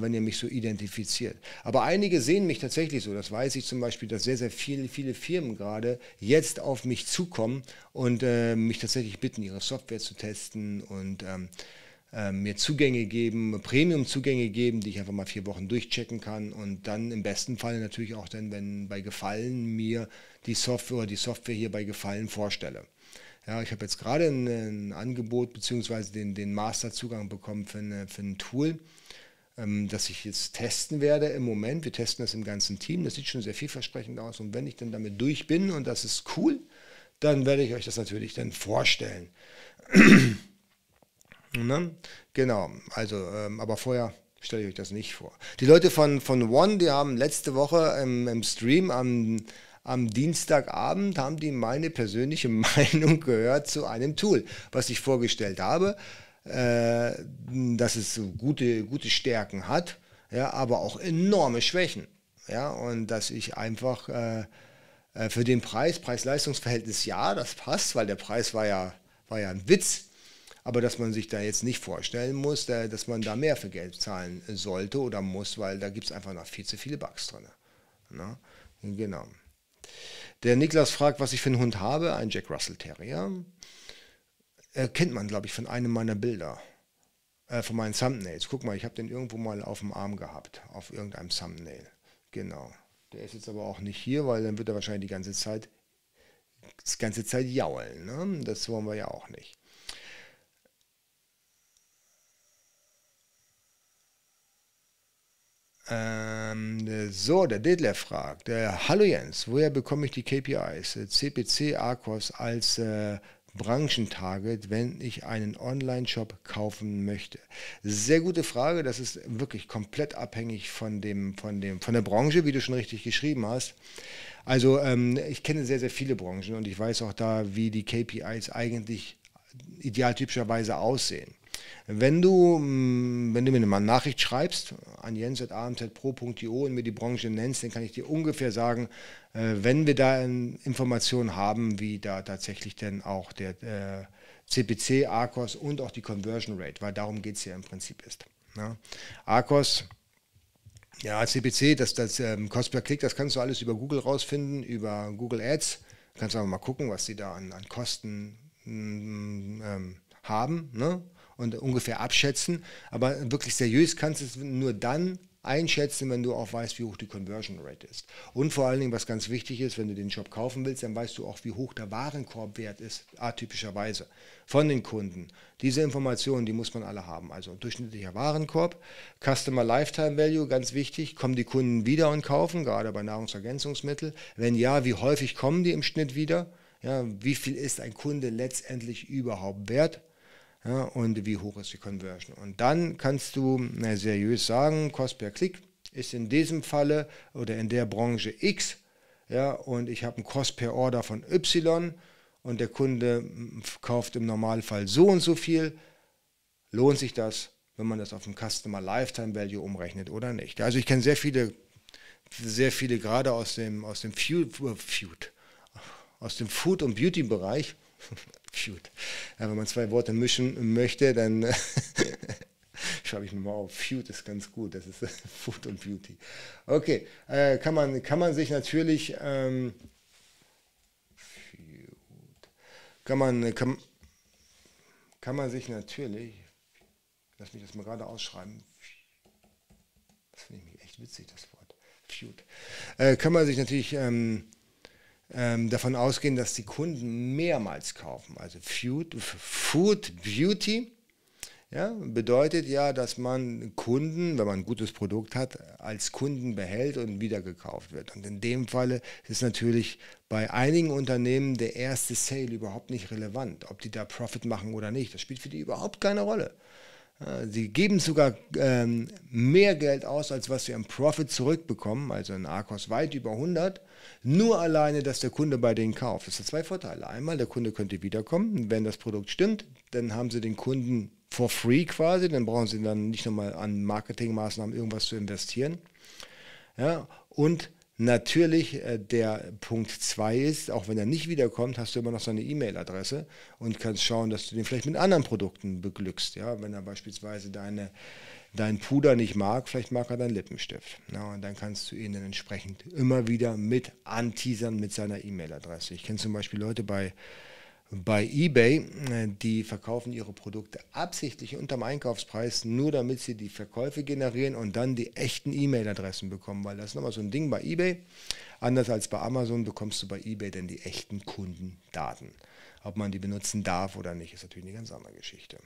wenn ihr mich so identifiziert. Aber einige sehen mich tatsächlich so. Das weiß ich zum Beispiel, dass sehr, sehr viele, viele Firmen gerade jetzt auf mich zukommen und äh, mich tatsächlich bitten, ihre Software zu testen und ähm, ähm, mir Zugänge geben, Premium-Zugänge geben, die ich einfach mal vier Wochen durchchecken kann und dann im besten Fall natürlich auch dann, wenn bei Gefallen mir die Software oder die Software hier bei Gefallen vorstelle. Ja, ich habe jetzt gerade ein, ein, Angebot bzw. den, den Masterzugang bekommen für, eine, für ein Tool, ähm, das ich jetzt testen werde im Moment. Wir testen das im ganzen Team. Das sieht schon sehr vielversprechend aus. Und wenn ich dann damit durch bin und das ist cool, dann werde ich euch das natürlich dann vorstellen. Ne? Genau, also, ähm, aber vorher stelle ich euch das nicht vor. Die Leute von, von One, die haben letzte Woche im, im Stream am, am Dienstagabend, haben die meine persönliche Meinung gehört zu einem Tool, was ich vorgestellt habe, äh, dass es gute, gute Stärken hat, ja, aber auch enorme Schwächen. Ja, und dass ich einfach äh, äh für den Preis, Preis-Leistungs-Verhältnis, ja, das passt, weil der Preis war ja, war ja ein Witz aber dass man sich da jetzt nicht vorstellen muss, dass man da mehr für Geld zahlen sollte oder muss, weil da gibt es einfach noch viel zu viele Bugs drin. Na? Genau. Der Niklas fragt, was ich für einen Hund habe. Ein Jack Russell Terrier. Äh, kennt man, glaube ich, von einem meiner Bilder. Äh, von meinen Thumbnails. Guck mal, ich habe den irgendwo mal auf dem Arm gehabt. Auf irgendeinem Thumbnail. Genau. Der ist jetzt aber auch nicht hier, weil dann wird er wahrscheinlich die ganze Zeit, die ganze Zeit jaulen. Ne? Das wollen wir ja auch nicht. Ähm, so, der Detlef fragt, äh, hallo Jens, woher bekomme ich die KPIs, CPC, Arcos als äh, Branchentarget, wenn ich einen Online-Shop kaufen möchte? Sehr gute Frage, das ist wirklich komplett abhängig von, dem, von, dem, von der Branche, wie du schon richtig geschrieben hast. Also ähm, ich kenne sehr, sehr viele Branchen und ich weiß auch da, wie die KPIs eigentlich idealtypischerweise aussehen. Wenn du, mm, wenn du mir eine Nachricht schreibst an jens.amzpro.io und mir die Branche nennst, dann kann ich dir ungefähr sagen, wenn wir da Informationen haben, wie da tatsächlich denn auch der äh, CPC, ARCOS und auch die Conversion Rate, weil darum geht es ja im Prinzip ist. Ne? ARCOS, ja, CPC, das, das ähm, Cost per Klick, das kannst du alles über Google rausfinden, über Google Ads. Du kannst aber mal gucken, was sie da an, an Kosten mm, ähm, haben. Ne? und ungefähr abschätzen. Aber wirklich seriös kannst du es nur dann einschätzen, wenn du auch weißt, wie hoch die Conversion Rate ist. Und vor allen Dingen, was ganz wichtig ist, wenn du den Job kaufen willst, dann weißt du auch, wie hoch der Warenkorbwert ist, atypischerweise, von den Kunden. Diese Informationen, die muss man alle haben. Also durchschnittlicher Warenkorb, Customer Lifetime Value, ganz wichtig, kommen die Kunden wieder und kaufen, gerade bei Nahrungsergänzungsmitteln. Wenn ja, wie häufig kommen die im Schnitt wieder? Ja, wie viel ist ein Kunde letztendlich überhaupt wert? Ja, und wie hoch ist die Conversion. Und dann kannst du na, seriös sagen, Kost per Klick ist in diesem Falle oder in der Branche X ja, und ich habe einen Kost per Order von Y und der Kunde kauft im Normalfall so und so viel, lohnt sich das, wenn man das auf den Customer Lifetime Value umrechnet oder nicht. Also ich kenne sehr viele, sehr viele gerade aus dem, aus dem Food aus dem Food- und Beauty-Bereich, Feud. Ja, wenn man zwei Worte mischen möchte, dann schreibe ich mir mal auf. Feud ist ganz gut. Das ist Food und Beauty. Okay, äh, kann, man, kann man sich natürlich ähm, kann man, kann, kann man sich natürlich, lass mich das mal gerade ausschreiben, das finde ich echt witzig, das Wort, Feud, äh, kann man sich natürlich ähm, ähm, davon ausgehen, dass die Kunden mehrmals kaufen. Also Food, Food Beauty ja, bedeutet ja, dass man Kunden, wenn man ein gutes Produkt hat, als Kunden behält und wieder gekauft wird. Und in dem Falle ist natürlich bei einigen Unternehmen der erste Sale überhaupt nicht relevant, ob die da Profit machen oder nicht. Das spielt für die überhaupt keine Rolle. Sie geben sogar ähm, mehr Geld aus, als was sie am Profit zurückbekommen, also in Arcos weit über 100, nur alleine, dass der Kunde bei denen kauft. Das hat zwei Vorteile. Einmal, der Kunde könnte wiederkommen, wenn das Produkt stimmt, dann haben sie den Kunden for free quasi, dann brauchen sie dann nicht nochmal an Marketingmaßnahmen irgendwas zu investieren. Ja, und Natürlich, äh, der Punkt 2 ist, auch wenn er nicht wiederkommt, hast du immer noch seine E-Mail-Adresse und kannst schauen, dass du den vielleicht mit anderen Produkten beglückst. Ja? Wenn er beispielsweise deine, dein Puder nicht mag, vielleicht mag er deinen Lippenstift. Ja, und dann kannst du ihn dann entsprechend immer wieder mit anteasern mit seiner E-Mail-Adresse. Ich kenne zum Beispiel Leute bei bei eBay, äh, die verkaufen ihre Produkte absichtlich unterm Einkaufspreis, nur damit sie die Verkäufe generieren und dann die echten E-Mail-Adressen bekommen, weil das ist nochmal so ein Ding bei eBay. Anders als bei Amazon bekommst du bei eBay dann die echten Kundendaten. Ob man die benutzen darf oder nicht, ist natürlich eine ganz andere Geschichte.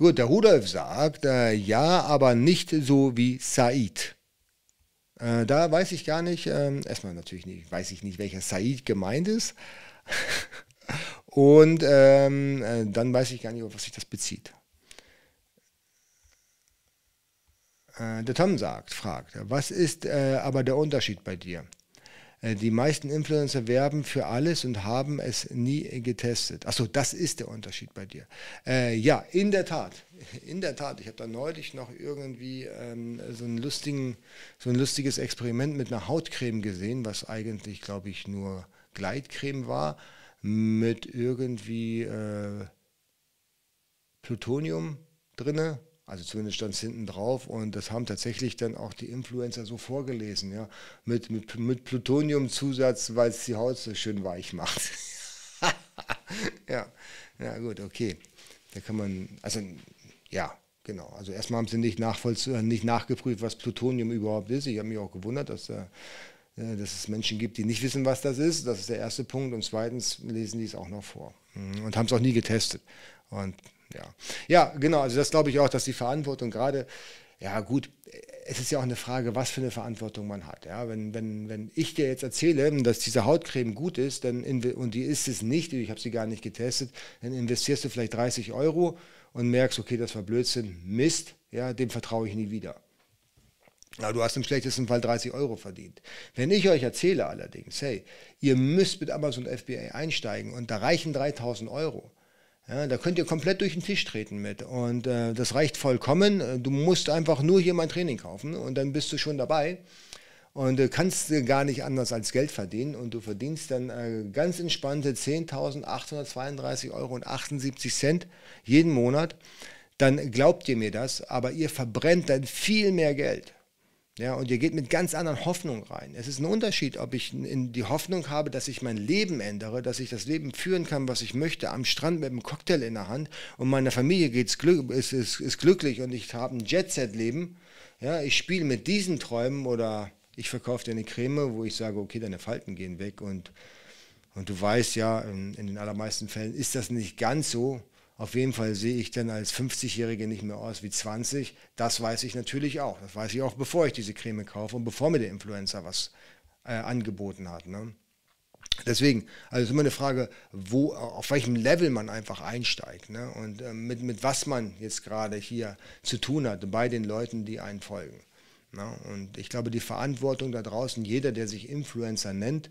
Gut, der Rudolf sagt, äh, ja, aber nicht so wie Said. Äh, da weiß ich gar nicht, ähm, erstmal natürlich nicht, weiß ich nicht, welcher Said gemeint ist. Und ähm, äh, dann weiß ich gar nicht, auf was sich das bezieht. Äh, der Tom sagt, fragt, was ist äh, aber der Unterschied bei dir? Äh, die meisten Influencer werben für alles und haben es nie getestet. Achso, das ist der Unterschied bei dir. Äh, ja, in der Tat. In der Tat. Ich habe da neulich noch irgendwie ähm, so, einen lustigen, so ein lustiges Experiment mit einer Hautcreme gesehen, was eigentlich, glaube ich, nur Gleitcreme war, mit irgendwie äh, Plutonium drinne also zumindest stand es hinten drauf und das haben tatsächlich dann auch die Influencer so vorgelesen, ja, mit, mit, mit Plutoniumzusatz, weil es die Haut so schön weich macht. ja, ja gut, okay. Da kann man, also ja, genau. Also erstmal haben sie nicht, nicht nachgeprüft, was Plutonium überhaupt ist. Ich habe mich auch gewundert, dass, äh, dass es Menschen gibt, die nicht wissen, was das ist. Das ist der erste Punkt. Und zweitens lesen die es auch noch vor mhm. und haben es auch nie getestet. Und ja. ja, genau. Also das glaube ich auch, dass die Verantwortung gerade, ja gut, es ist ja auch eine Frage, was für eine Verantwortung man hat. Ja, wenn, wenn, wenn ich dir jetzt erzähle, dass diese Hautcreme gut ist, dann und die ist es nicht, ich habe sie gar nicht getestet, dann investierst du vielleicht 30 Euro und merkst, okay, das war Blödsinn, Mist, ja, dem vertraue ich nie wieder. Aber du hast im schlechtesten Fall 30 Euro verdient. Wenn ich euch erzähle allerdings, hey, ihr müsst mit Amazon FBA einsteigen und da reichen 3000 Euro, ja, da könnt ihr komplett durch den Tisch treten mit. Und äh, das reicht vollkommen. Äh, du musst einfach nur hier mein Training kaufen und dann bist du schon dabei. Und äh, kannst gar nicht anders als Geld verdienen. Und du verdienst dann äh, ganz entspannte 10.832 Euro und 78 Cent jeden Monat. Dann glaubt ihr mir das, aber ihr verbrennt dann viel mehr Geld. Ja, und ihr geht mit ganz anderen Hoffnungen rein. Es ist ein Unterschied, ob ich die Hoffnung habe, dass ich mein Leben ändere, dass ich das Leben führen kann, was ich möchte, am Strand mit einem Cocktail in der Hand und meiner Familie geht's glück, ist, ist, ist glücklich und ich habe ein Jet-Set-Leben. Ja, ich spiele mit diesen Träumen oder ich verkaufe dir eine Creme, wo ich sage, okay, deine Falten gehen weg und, und du weißt ja, in, in den allermeisten Fällen ist das nicht ganz so. Auf jeden Fall sehe ich dann als 50-Jährige nicht mehr aus wie 20. Das weiß ich natürlich auch. Das weiß ich auch, bevor ich diese Creme kaufe und bevor mir der Influencer was äh, angeboten hat. Ne? Deswegen, also ist immer eine Frage, wo, auf welchem Level man einfach einsteigt ne? und äh, mit, mit was man jetzt gerade hier zu tun hat bei den Leuten, die einen folgen. Ne? Und ich glaube, die Verantwortung da draußen, jeder, der sich Influencer nennt,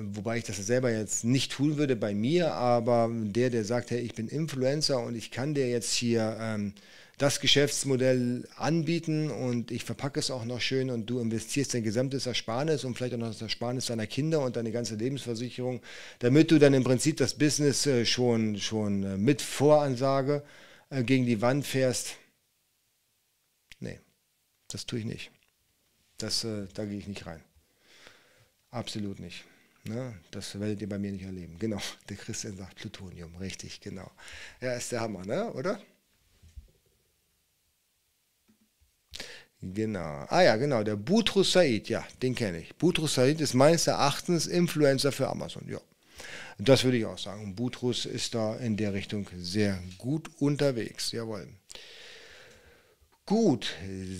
wobei ich das selber jetzt nicht tun würde bei mir, aber der, der sagt, hey, ich bin Influencer und ich kann dir jetzt hier ähm, das Geschäftsmodell anbieten und ich verpacke es auch noch schön und du investierst dein gesamtes Ersparnis und vielleicht auch noch das Ersparnis deiner Kinder und deine ganze Lebensversicherung, damit du dann im Prinzip das Business äh, schon, schon äh, mit Voransage äh, gegen die Wand fährst. Nee, das tue ich nicht. Das, äh, da gehe ich nicht rein. Absolut nicht. Ne? Das werdet ihr bei mir nicht erleben. Genau, der Christian sagt Plutonium, richtig, genau. Ja, ist der Hammer, ne? oder? Genau. Ah ja, genau, der Butrus Said, ja, den kenne ich. Butrus Said ist meines Erachtens Influencer für Amazon, ja. Das würde ich auch sagen. Butrus ist da in der Richtung sehr gut unterwegs, jawohl. Gut,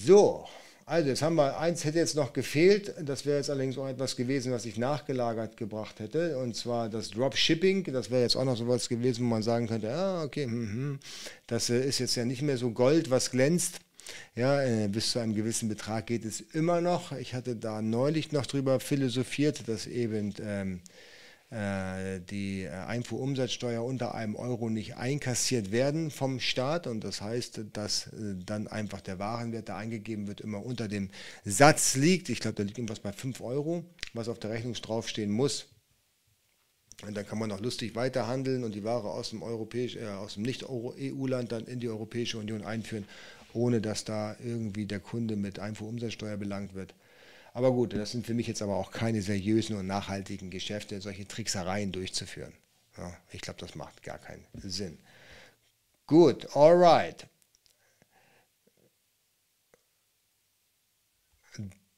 so. Also jetzt haben wir, eins hätte jetzt noch gefehlt, das wäre jetzt allerdings auch etwas gewesen, was ich nachgelagert gebracht hätte, und zwar das Dropshipping, das wäre jetzt auch noch so was gewesen, wo man sagen könnte, ah, okay, hm, hm, das äh, ist jetzt ja nicht mehr so Gold, was glänzt. Ja, äh, bis zu einem gewissen Betrag geht es immer noch. Ich hatte da neulich noch drüber philosophiert, dass eben ähm, äh, die äh, Einfuhrumsatzsteuer unter einem Euro nicht einkassiert werden vom Staat. Und das heißt, dass äh, dann einfach der Warenwert, der eingegeben wird, immer unter dem Satz liegt. Ich glaube, da liegt irgendwas bei 5 Euro, was auf der Rechnung draufstehen muss. Und dann kann man auch lustig weiterhandeln und die Ware aus dem, äh, aus dem Nicht-EU-Land dann in die Europäische Union einführen, ohne dass da irgendwie der Kunde mit Einfuhrumsatzsteuer belangt wird. Aber gut, das sind für mich jetzt aber auch keine seriösen und nachhaltigen Geschäfte, solche Tricksereien durchzuführen. Ja, ich glaube, das macht gar keinen Sinn. Gut, alright.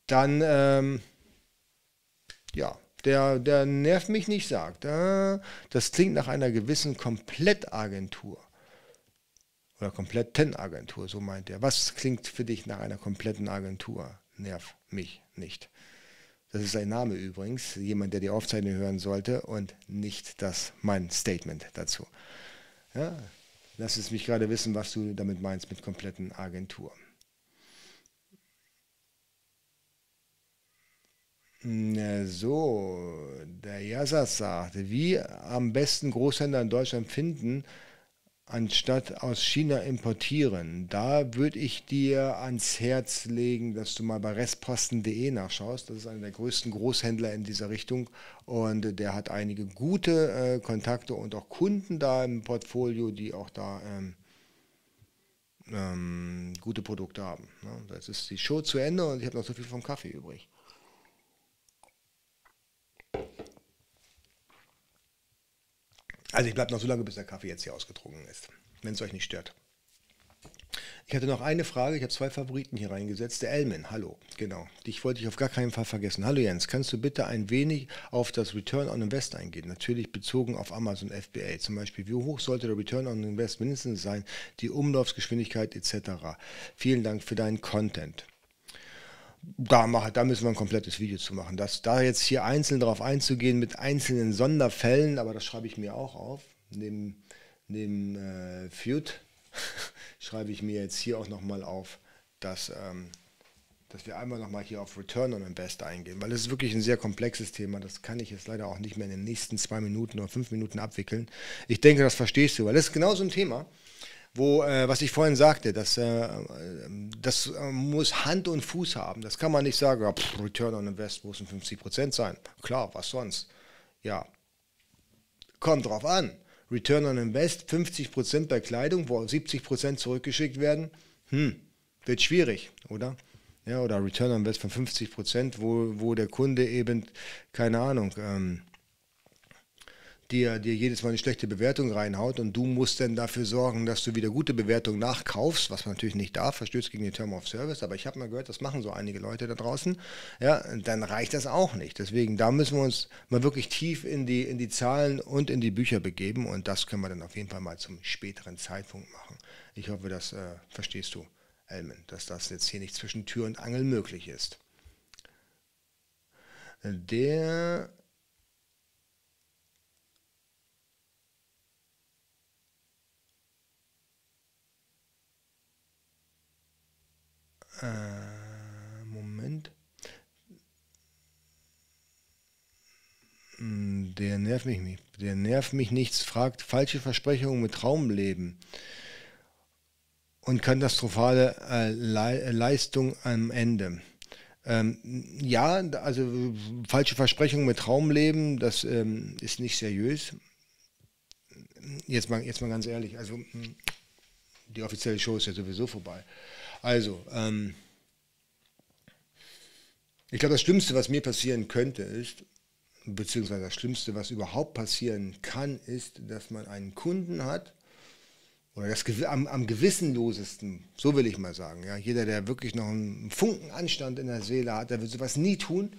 Dann, ähm, ja, der, der nervt mich nicht, sagt, äh, das klingt nach einer gewissen Komplettagentur. Oder kompletten Agentur, so meint er. Was klingt für dich nach einer kompletten Agentur? Nerv mich nicht. Das ist sein Name übrigens, jemand, der die Aufzeichnung hören sollte und nicht das mein Statement dazu. Ja, lass es mich gerade wissen, was du damit meinst mit kompletten Agentur. So, der Jasas sagt, wie am besten Großhändler in Deutschland finden, anstatt aus China importieren. Da würde ich dir ans Herz legen, dass du mal bei restposten.de nachschaust. Das ist einer der größten Großhändler in dieser Richtung und der hat einige gute äh, Kontakte und auch Kunden da im Portfolio, die auch da ähm, ähm, gute Produkte haben. Ja, jetzt ist die Show zu Ende und ich habe noch so viel vom Kaffee übrig. Also ich bleibe noch so lange, bis der Kaffee jetzt hier ausgetrunken ist, wenn es euch nicht stört. Ich hatte noch eine Frage, ich habe zwei Favoriten hier reingesetzt. Der Elmin, hallo, genau. Dich wollte ich auf gar keinen Fall vergessen. Hallo Jens, kannst du bitte ein wenig auf das Return on Invest eingehen? Natürlich bezogen auf Amazon FBA. Zum Beispiel, wie hoch sollte der Return on Invest mindestens sein, die Umlaufsgeschwindigkeit etc. Vielen Dank für deinen Content da, mach, da müssen wir ein komplettes Video zu machen. Das, da jetzt hier einzeln darauf einzugehen mit einzelnen Sonderfällen, aber das schreibe ich mir auch auf, neben, neben äh, Feud schreibe ich mir jetzt hier auch nochmal auf, dass, ähm, dass wir einmal nochmal hier auf Return on Invest eingehen, weil es ist wirklich ein sehr komplexes Thema. Das kann ich jetzt leider auch nicht mehr in den nächsten zwei Minuten oder fünf Minuten abwickeln. Ich denke, das verstehst du, weil das ist genau so ein Thema wo, äh, was ich vorhin sagte, das, äh, das äh, muss Hand und Fuß haben. Das kann man nicht sagen, ja, pff, Return on Invest muss 50 Prozent sein. Klar, was sonst? Ja, kommt drauf an. Return on Invest 50 Prozent bei Kleidung, wo 70 Prozent zurückgeschickt werden, hm, wird schwierig, oder? ja, oder Return on Invest von 50 Prozent, wo, wo der Kunde eben, keine Ahnung, ähm, dir, dir jedes Mal eine schlechte Bewertung reinhaut und du musst dann dafür sorgen, dass du wieder gute Bewertungen nachkaufst, was man natürlich nicht darf, verstößt gegen den Term of Service, aber ich habe mal gehört, das machen so einige Leute da draußen, ja, dann reicht das auch nicht. Deswegen, da müssen wir uns mal wirklich tief in die, in die Zahlen und in die Bücher begeben und das können wir dann auf jeden Fall mal zum späteren Zeitpunkt machen. Ich hoffe, das äh, verstehst du, Elmen, dass das jetzt hier nicht zwischen Tür und Angel möglich ist. Der Äh, Moment. Hm, der nervt mich nicht. Der nervt mich nichts, fragt falsche Versprechungen mit Traumleben und katastrophale äh, Le Leistung am Ende. Ähm, ja, also falsche Versprechungen mit Traumleben, das ähm, ist nicht seriös. Jetzt mal, jetzt mal ganz ehrlich, also hm, die offizielle Show ist ja sowieso vorbei. Also, ähm, ich glaube, das Schlimmste, was mir passieren könnte, ist, beziehungsweise das Schlimmste, was überhaupt passieren kann, ist, dass man einen Kunden hat, oder das am, am gewissenlosesten, so will ich mal sagen. Ja, jeder, der wirklich noch einen Funken Anstand in der Seele hat, der wird sowas nie tun.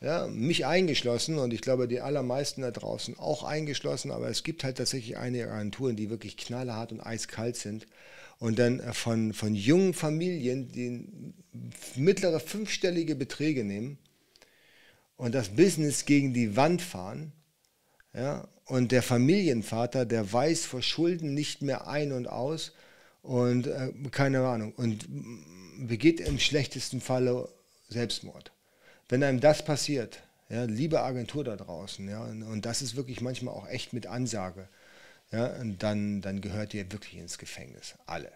Ja, mich eingeschlossen und ich glaube, die allermeisten da draußen auch eingeschlossen, aber es gibt halt tatsächlich einige Agenturen, die wirklich knallhart und eiskalt sind und dann äh, von, von jungen Familien, die mittlere fünfstellige Beträge nehmen und das Business gegen die Wand fahren. Ja, und der Familienvater, der weiß vor Schulden nicht mehr ein und aus und äh, keine Ahnung und begeht im schlechtesten Falle Selbstmord. Wenn einem das passiert, ja, liebe Agentur da draußen, ja, und, und das ist wirklich manchmal auch echt mit Ansage ja, dann, dann gehört ihr wirklich ins Gefängnis. Alle.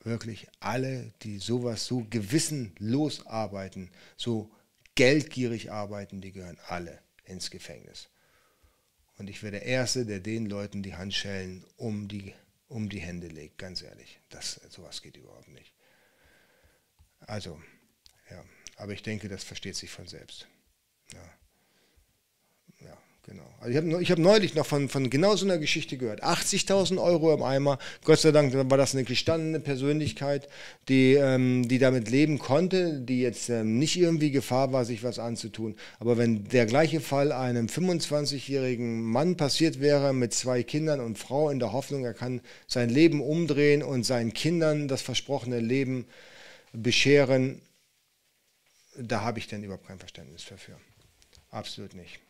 Wirklich alle, die sowas so gewissenlos arbeiten, so geldgierig arbeiten, die gehören alle ins Gefängnis. Und ich wäre der Erste, der den Leuten die Handschellen um die, um die Hände legt, ganz ehrlich. Das, sowas geht überhaupt nicht. Also, ja, aber ich denke, das versteht sich von selbst. Ja. Genau. Also ich habe ich hab neulich noch von, von genau so einer Geschichte gehört. 80.000 Euro im Eimer. Gott sei Dank war das eine gestandene Persönlichkeit, die, ähm, die damit leben konnte, die jetzt ähm, nicht irgendwie Gefahr war, sich was anzutun. Aber wenn der gleiche Fall einem 25-jährigen Mann passiert wäre mit zwei Kindern und Frau in der Hoffnung, er kann sein Leben umdrehen und seinen Kindern das versprochene Leben bescheren, da habe ich dann überhaupt kein Verständnis dafür. Absolut nicht.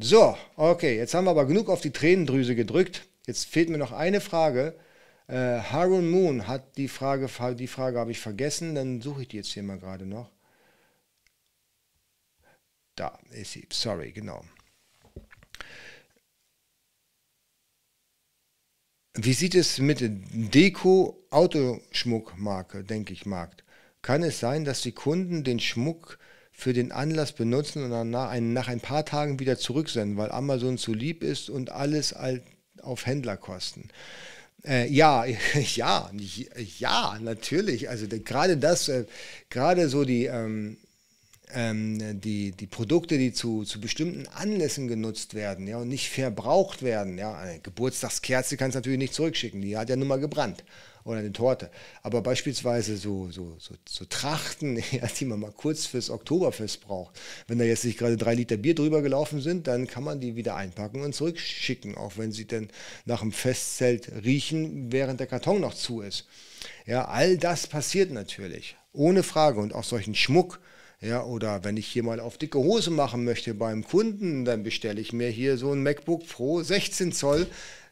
So, okay, jetzt haben wir aber genug auf die Tränendrüse gedrückt. Jetzt fehlt mir noch eine Frage. Äh, Harun Moon hat die Frage, die Frage habe ich vergessen, dann suche ich die jetzt hier mal gerade noch. Da ist sie, sorry, genau. Wie sieht es mit Deko Autoschmuckmarke, denke ich, Markt? Kann es sein, dass die Kunden den Schmuck für den Anlass benutzen und dann nach ein, nach ein paar Tagen wieder zurücksenden, weil Amazon zu lieb ist und alles auf Händlerkosten. Äh, ja, ja, ja, natürlich. Also gerade das, äh, gerade so die, ähm, ähm, die, die Produkte, die zu, zu bestimmten Anlässen genutzt werden ja, und nicht verbraucht werden. Ja, eine Geburtstagskerze kannst du natürlich nicht zurückschicken, die hat ja nun mal gebrannt oder eine Torte. Aber beispielsweise so, so, so, so Trachten, ja, die man mal kurz fürs Oktoberfest braucht. Wenn da jetzt nicht gerade drei Liter Bier drüber gelaufen sind, dann kann man die wieder einpacken und zurückschicken, auch wenn sie dann nach dem Festzelt riechen, während der Karton noch zu ist. Ja, all das passiert natürlich, ohne Frage. Und auch solchen Schmuck, ja, oder wenn ich hier mal auf dicke Hose machen möchte beim Kunden, dann bestelle ich mir hier so ein MacBook Pro 16 Zoll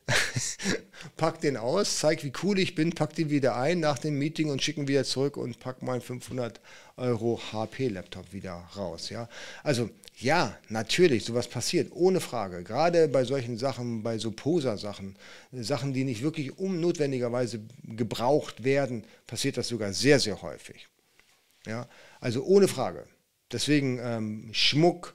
pack den aus, zeig, wie cool ich bin, pack den wieder ein nach dem Meeting und schicken wieder zurück und pack meinen 500 Euro HP-Laptop wieder raus. Ja? Also ja, natürlich, sowas passiert, ohne Frage. Gerade bei solchen Sachen, bei so Poser-Sachen, Sachen, die nicht wirklich unnotwendigerweise gebraucht werden, passiert das sogar sehr, sehr häufig. Ja? Also ohne Frage. Deswegen ähm, Schmuck,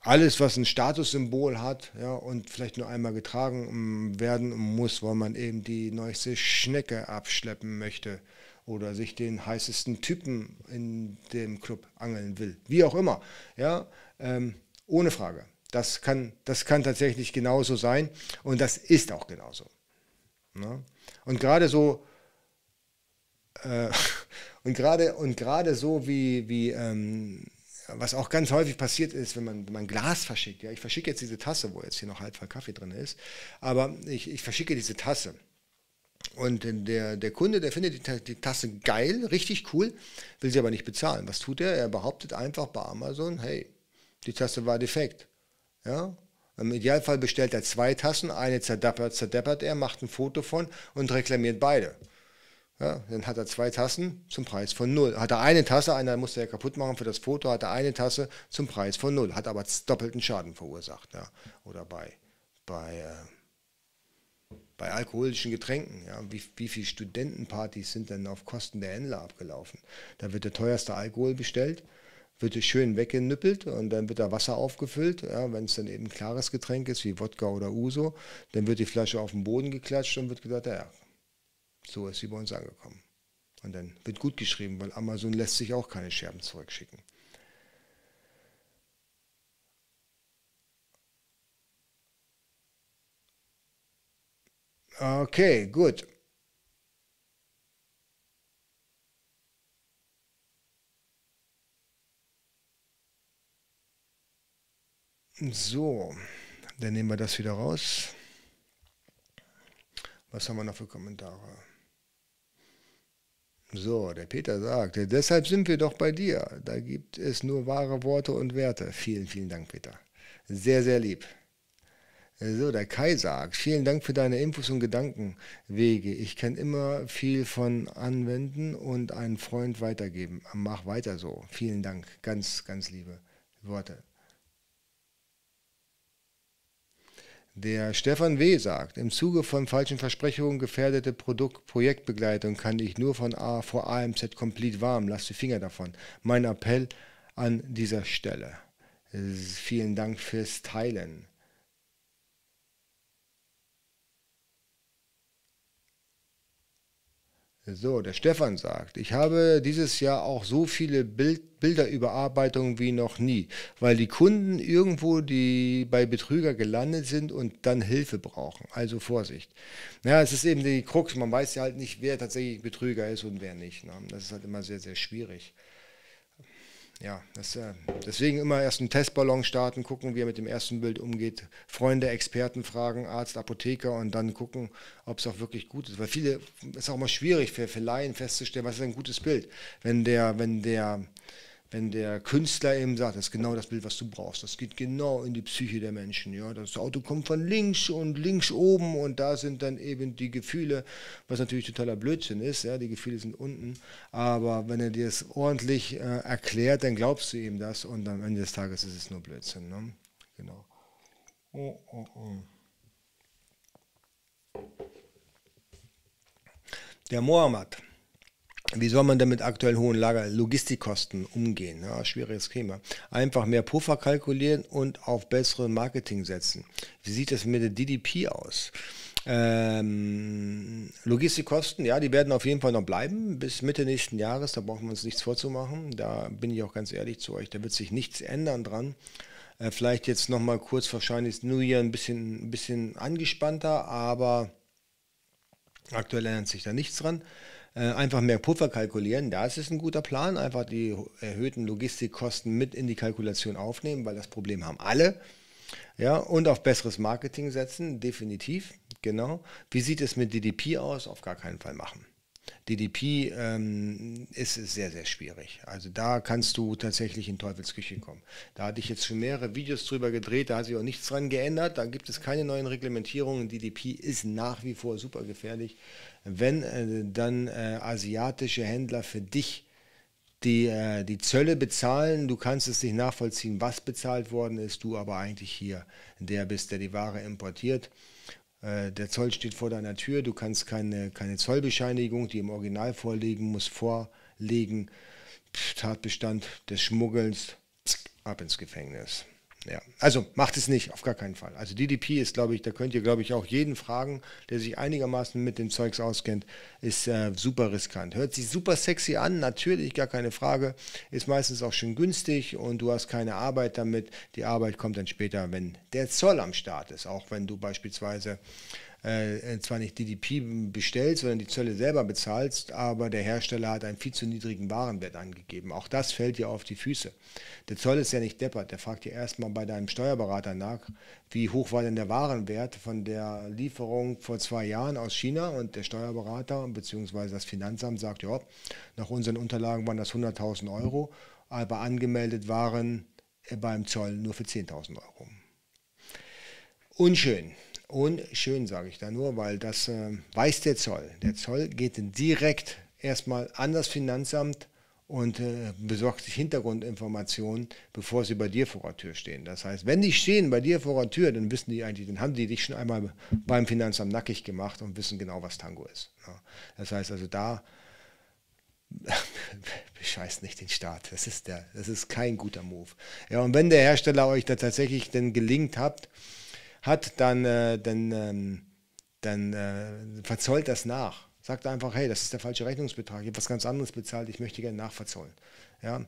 alles, was ein Statussymbol hat ja, und vielleicht nur einmal getragen ähm, werden muss, weil man eben die neueste Schnecke abschleppen möchte oder sich den heißesten Typen in dem Club angeln will. Wie auch immer. Ja, ähm, ohne Frage. Das kann, das kann tatsächlich genauso sein und das ist auch genauso. Ja? Und gerade so äh, und gerade und gerade so wie, wie ähm, was auch ganz häufig passiert ist, wenn man, wenn man Glas verschickt. Ja, ich verschicke jetzt diese Tasse, wo jetzt hier noch halb voll Kaffee drin ist, aber ich, ich verschicke diese Tasse. Und der, der Kunde, der findet die, die, Tasse geil, richtig cool, will sie aber nicht bezahlen. Was tut er? Er behauptet einfach bei Amazon, hey, die Tasse war defekt. Ja? Im Idealfall bestellt er zwei Tassen, eine zerdeppert, zerdeppert er, macht ein Foto von und reklamiert beide. Ja, dann hat er zwei Tassen zum Preis von null. Hat er eine Tasse, einer musste er kaputt machen für das Foto, hat er eine Tasse zum Preis von null, hat aber doppelten Schaden verursacht. Ja. Oder bei, bei, äh, bei alkoholischen Getränken. Ja. Wie, wie viele Studentenpartys sind denn auf Kosten der Händler abgelaufen? Da wird der teuerste Alkohol bestellt, wird es schön weggenüppelt und dann wird da Wasser aufgefüllt. Ja, Wenn es dann eben ein klares Getränk ist, wie Wodka oder Uso, dann wird die Flasche auf den Boden geklatscht und wird gesagt, ja, so ist sie bei uns angekommen. Und dann wird gut geschrieben, weil Amazon lässt sich auch keine Scherben zurückschicken. Okay, gut. So, dann nehmen wir das wieder raus. Was haben wir noch für Kommentare? So, der Peter sagt, deshalb sind wir doch bei dir. Da gibt es nur wahre Worte und Werte. Vielen, vielen Dank, Peter. Sehr, sehr lieb. So, der Kai sagt, vielen Dank für deine Infos und Gedankenwege. Ich kann immer viel von anwenden und einen Freund weitergeben. Mach weiter so. Vielen Dank. Ganz, ganz liebe Worte. Der Stefan W. sagt, im Zuge von falschen Versprechungen gefährdete Produkt Projektbegleitung kann ich nur von A vor AMZ komplett warm. Lass die Finger davon. Mein Appell an dieser Stelle. Vielen Dank fürs Teilen. So, der Stefan sagt, ich habe dieses Jahr auch so viele Bild Bilderüberarbeitungen wie noch nie, weil die Kunden irgendwo die bei Betrüger gelandet sind und dann Hilfe brauchen. Also Vorsicht. Ja, es ist eben die Krux, man weiß ja halt nicht, wer tatsächlich Betrüger ist und wer nicht. Ne? Das ist halt immer sehr, sehr schwierig ja, das, äh, deswegen immer erst einen Testballon starten, gucken, wie er mit dem ersten Bild umgeht. Freunde, Experten fragen, Arzt, Apotheker und dann gucken, ob es auch wirklich gut ist. Weil viele, es ist auch immer schwierig für, für Laien festzustellen, was ist ein gutes Bild. Wenn der, wenn der wenn der Künstler eben sagt, das ist genau das Bild, was du brauchst. Das geht genau in die Psyche der Menschen. Ja? Das Auto kommt von links und links oben und da sind dann eben die Gefühle, was natürlich totaler Blödsinn ist. Ja? Die Gefühle sind unten. Aber wenn er dir das ordentlich äh, erklärt, dann glaubst du ihm das und am Ende des Tages ist es nur Blödsinn. Ne? Genau. Oh, oh, oh. Der Mohammed wie soll man denn mit aktuell hohen Lager Logistikkosten umgehen? Ja, schwieriges Thema. Einfach mehr Puffer kalkulieren und auf bessere Marketing setzen. Wie sieht es mit der DDP aus? Ähm, Logistikkosten, ja, die werden auf jeden Fall noch bleiben bis Mitte nächsten Jahres. Da brauchen wir uns nichts vorzumachen. Da bin ich auch ganz ehrlich zu euch. Da wird sich nichts ändern dran. Äh, vielleicht jetzt noch mal kurz wahrscheinlich ist New Year ein bisschen, ein bisschen angespannter, aber aktuell ändert sich da nichts dran. Äh, einfach mehr Puffer kalkulieren. Da ist es ein guter Plan. Einfach die erhöhten Logistikkosten mit in die Kalkulation aufnehmen, weil das Problem haben alle. Ja, und auf besseres Marketing setzen, definitiv. Genau. Wie sieht es mit DDP aus? Auf gar keinen Fall machen. DDP ähm, ist sehr, sehr schwierig. Also da kannst du tatsächlich in Teufelsküche kommen. Da hatte ich jetzt schon mehrere Videos drüber gedreht, da hat sich auch nichts dran geändert. Da gibt es keine neuen Reglementierungen. DDP ist nach wie vor super gefährlich. Wenn äh, dann äh, asiatische Händler für dich die, äh, die Zölle bezahlen, du kannst es nicht nachvollziehen, was bezahlt worden ist, du aber eigentlich hier der bist, der die Ware importiert äh, der Zoll steht vor deiner Tür, du kannst keine, keine Zollbescheinigung, die im Original vorliegen muss, vorlegen. Tatbestand des Schmuggelns, ab ins Gefängnis. Ja, also macht es nicht, auf gar keinen Fall. Also DDP ist, glaube ich, da könnt ihr, glaube ich, auch jeden fragen, der sich einigermaßen mit dem Zeugs auskennt, ist äh, super riskant. Hört sich super sexy an, natürlich, gar keine Frage. Ist meistens auch schön günstig und du hast keine Arbeit damit. Die Arbeit kommt dann später, wenn der Zoll am Start ist. Auch wenn du beispielsweise äh, zwar nicht DDP bestellst, sondern die Zölle selber bezahlst, aber der Hersteller hat einen viel zu niedrigen Warenwert angegeben. Auch das fällt dir auf die Füße. Der Zoll ist ja nicht deppert, der fragt dir erstmal bei deinem Steuerberater nach, wie hoch war denn der Warenwert von der Lieferung vor zwei Jahren aus China und der Steuerberater bzw. das Finanzamt sagt, ja, nach unseren Unterlagen waren das 100.000 Euro, aber angemeldet waren beim Zoll nur für 10.000 Euro. Unschön. Unschön, sage ich da nur, weil das äh, weiß der Zoll. Der Zoll geht direkt erstmal an das Finanzamt und äh, besorgt sich Hintergrundinformationen, bevor sie bei dir vor der Tür stehen. Das heißt, wenn die stehen bei dir vor der Tür, dann wissen die eigentlich, dann haben die dich schon einmal beim Finanzamt nackig gemacht und wissen genau, was Tango ist. Ja. Das heißt also da bescheißt nicht den Staat. Das ist, der, das ist kein guter Move. Ja, und wenn der Hersteller euch da tatsächlich denn gelingt habt, hat, dann, äh, dann, ähm, dann äh, verzollt das nach. Sagt einfach, hey, das ist der falsche Rechnungsbetrag, ich habe was ganz anderes bezahlt, ich möchte gerne nachverzollen. Ja?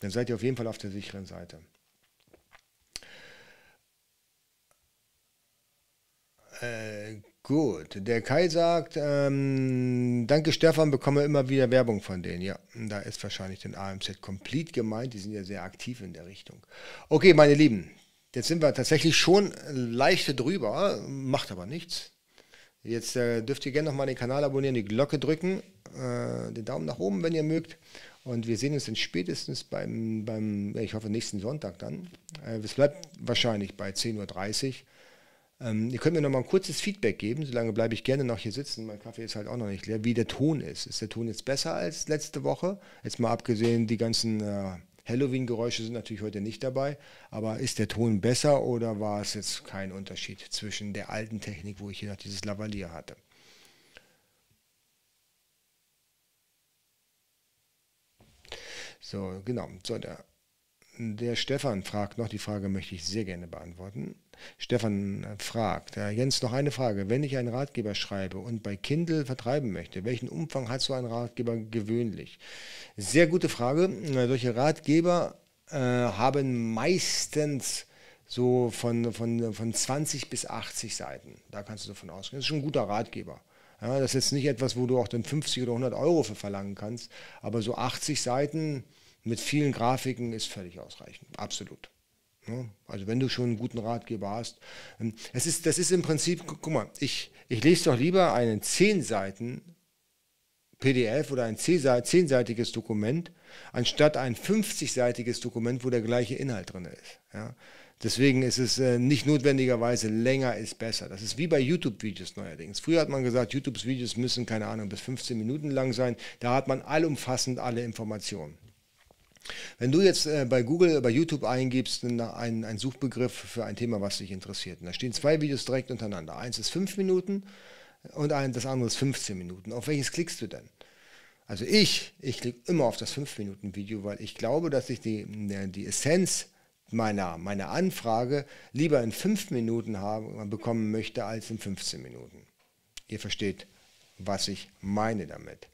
Dann seid ihr auf jeden Fall auf der sicheren Seite. Äh, gut, der Kai sagt, ähm, danke Stefan, bekomme immer wieder Werbung von denen. Ja, da ist wahrscheinlich den AMZ Complete gemeint, die sind ja sehr aktiv in der Richtung. Okay, meine Lieben, Jetzt sind wir tatsächlich schon leicht drüber, macht aber nichts. Jetzt äh, dürft ihr gerne nochmal den Kanal abonnieren, die Glocke drücken, äh, den Daumen nach oben, wenn ihr mögt. Und wir sehen uns dann spätestens beim, beim ich hoffe, nächsten Sonntag dann. Äh, es bleibt wahrscheinlich bei 10.30 Uhr. Ähm, ihr könnt mir nochmal ein kurzes Feedback geben, solange bleibe ich gerne noch hier sitzen. Mein Kaffee ist halt auch noch nicht leer, wie der Ton ist. Ist der Ton jetzt besser als letzte Woche? Jetzt mal abgesehen die ganzen äh, Halloween-Geräusche sind natürlich heute nicht dabei, aber ist der Ton besser oder war es jetzt kein Unterschied zwischen der alten Technik, wo ich hier noch dieses Lavalier hatte? So, genau. So, der, der Stefan fragt noch, die Frage möchte ich sehr gerne beantworten. Stefan fragt, Jens, noch eine Frage. Wenn ich einen Ratgeber schreibe und bei Kindle vertreiben möchte, welchen Umfang hat so ein Ratgeber gewöhnlich? Sehr gute Frage. Solche Ratgeber äh, haben meistens so von, von, von 20 bis 80 Seiten. Da kannst du davon ausgehen. Das ist schon ein guter Ratgeber. Ja, das ist jetzt nicht etwas, wo du auch dann 50 oder 100 Euro für verlangen kannst, aber so 80 Seiten mit vielen Grafiken ist völlig ausreichend. Absolut. Also wenn du schon einen guten Ratgeber hast. Ähm, es ist, das ist im Prinzip, guck mal, ich, ich lese doch lieber einen 10 Seiten PDF oder ein 10-seitiges Dokument, anstatt ein 50-seitiges Dokument, wo der gleiche Inhalt drin ist. Ja? Deswegen ist es äh, nicht notwendigerweise länger ist besser. Das ist wie bei YouTube-Videos neuerdings. Früher hat man gesagt, YouTube-Videos müssen, keine Ahnung, bis 15 Minuten lang sein. Da hat man allumfassend alle Informationen. Wenn du jetzt äh, bei Google, bei YouTube eingibst, einen, einen Suchbegriff für ein Thema, was dich interessiert, und da stehen zwei Videos direkt untereinander. Eins ist fünf Minuten und ein, das andere ist 15 Minuten. Auf welches klickst du denn? Also ich, ich klicke immer auf das 5-Minuten-Video, weil ich glaube, dass ich die, die Essenz meiner, meiner Anfrage lieber in 5 Minuten haben, bekommen möchte als in 15 Minuten. Ihr versteht, was ich meine damit.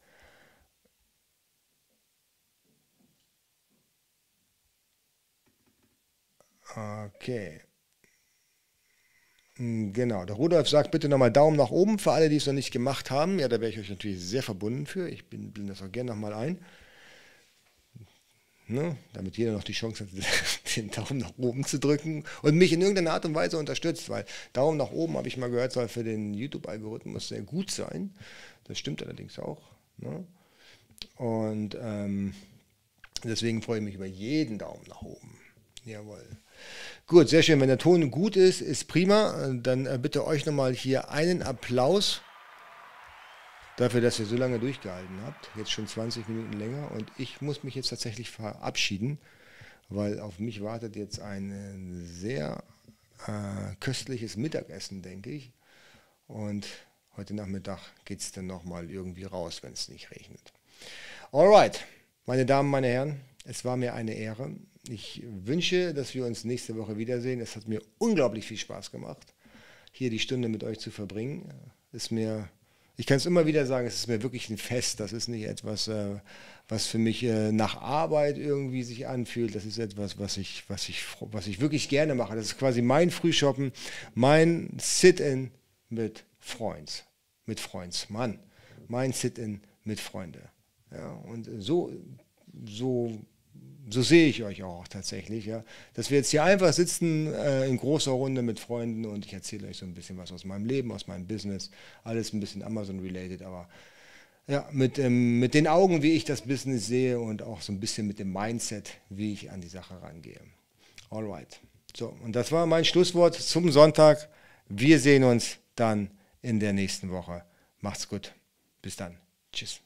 Okay. Hm, genau, der Rudolf sagt bitte nochmal Daumen nach oben für alle, die es noch nicht gemacht haben. Ja, da wäre ich euch natürlich sehr verbunden für. Ich bin, blende das auch gerne nochmal ein. Ne? Damit jeder noch die Chance hat, den Daumen nach oben zu drücken und mich in irgendeiner Art und Weise unterstützt, weil Daumen nach oben, habe ich mal gehört, soll für den YouTube-Algorithmus sehr gut sein. Das stimmt allerdings auch. Ne? Und ähm, deswegen freue ich mich über jeden Daumen nach oben. Jawohl. Gut, sehr schön. Wenn der Ton gut ist, ist prima. Dann äh, bitte euch nochmal hier einen Applaus dafür, dass ihr so lange durchgehalten habt. Jetzt schon 20 Minuten länger. Und ich muss mich jetzt tatsächlich verabschieden, weil auf mich wartet jetzt ein äh, sehr äh, köstliches Mittagessen, denke ich. Und heute Nachmittag geht es dann nochmal irgendwie raus, wenn es nicht regnet. Alright, meine Damen, meine Herren, es war mir eine Ehre. Ich wünsche, dass wir uns nächste Woche wiedersehen. Es hat mir unglaublich viel Spaß gemacht, hier die Stunde mit euch zu verbringen. Ist mir ich kann es immer wieder sagen, es ist mir wirklich ein Fest. Das ist nicht etwas, äh, was für mich äh, nach Arbeit irgendwie sich anfühlt. Das ist etwas, was ich, was ich, was ich wirklich gerne mache. Das ist quasi mein Frühshoppen, mein Sit-in mit Freunds, mit Freunds, Mann, mein Sit-in mit Freunde. Ja, und so, so so sehe ich euch auch tatsächlich, ja. Dass wir jetzt hier einfach sitzen äh, in großer Runde mit Freunden und ich erzähle euch so ein bisschen was aus meinem Leben, aus meinem Business, alles ein bisschen Amazon-related, aber ja, mit, ähm, mit den Augen, wie ich das Business sehe und auch so ein bisschen mit dem Mindset, wie ich an die Sache rangehe. Alright. So, und das war mein Schlusswort zum Sonntag. Wir sehen uns dann in der nächsten Woche. Macht's gut. Bis dann. Tschüss.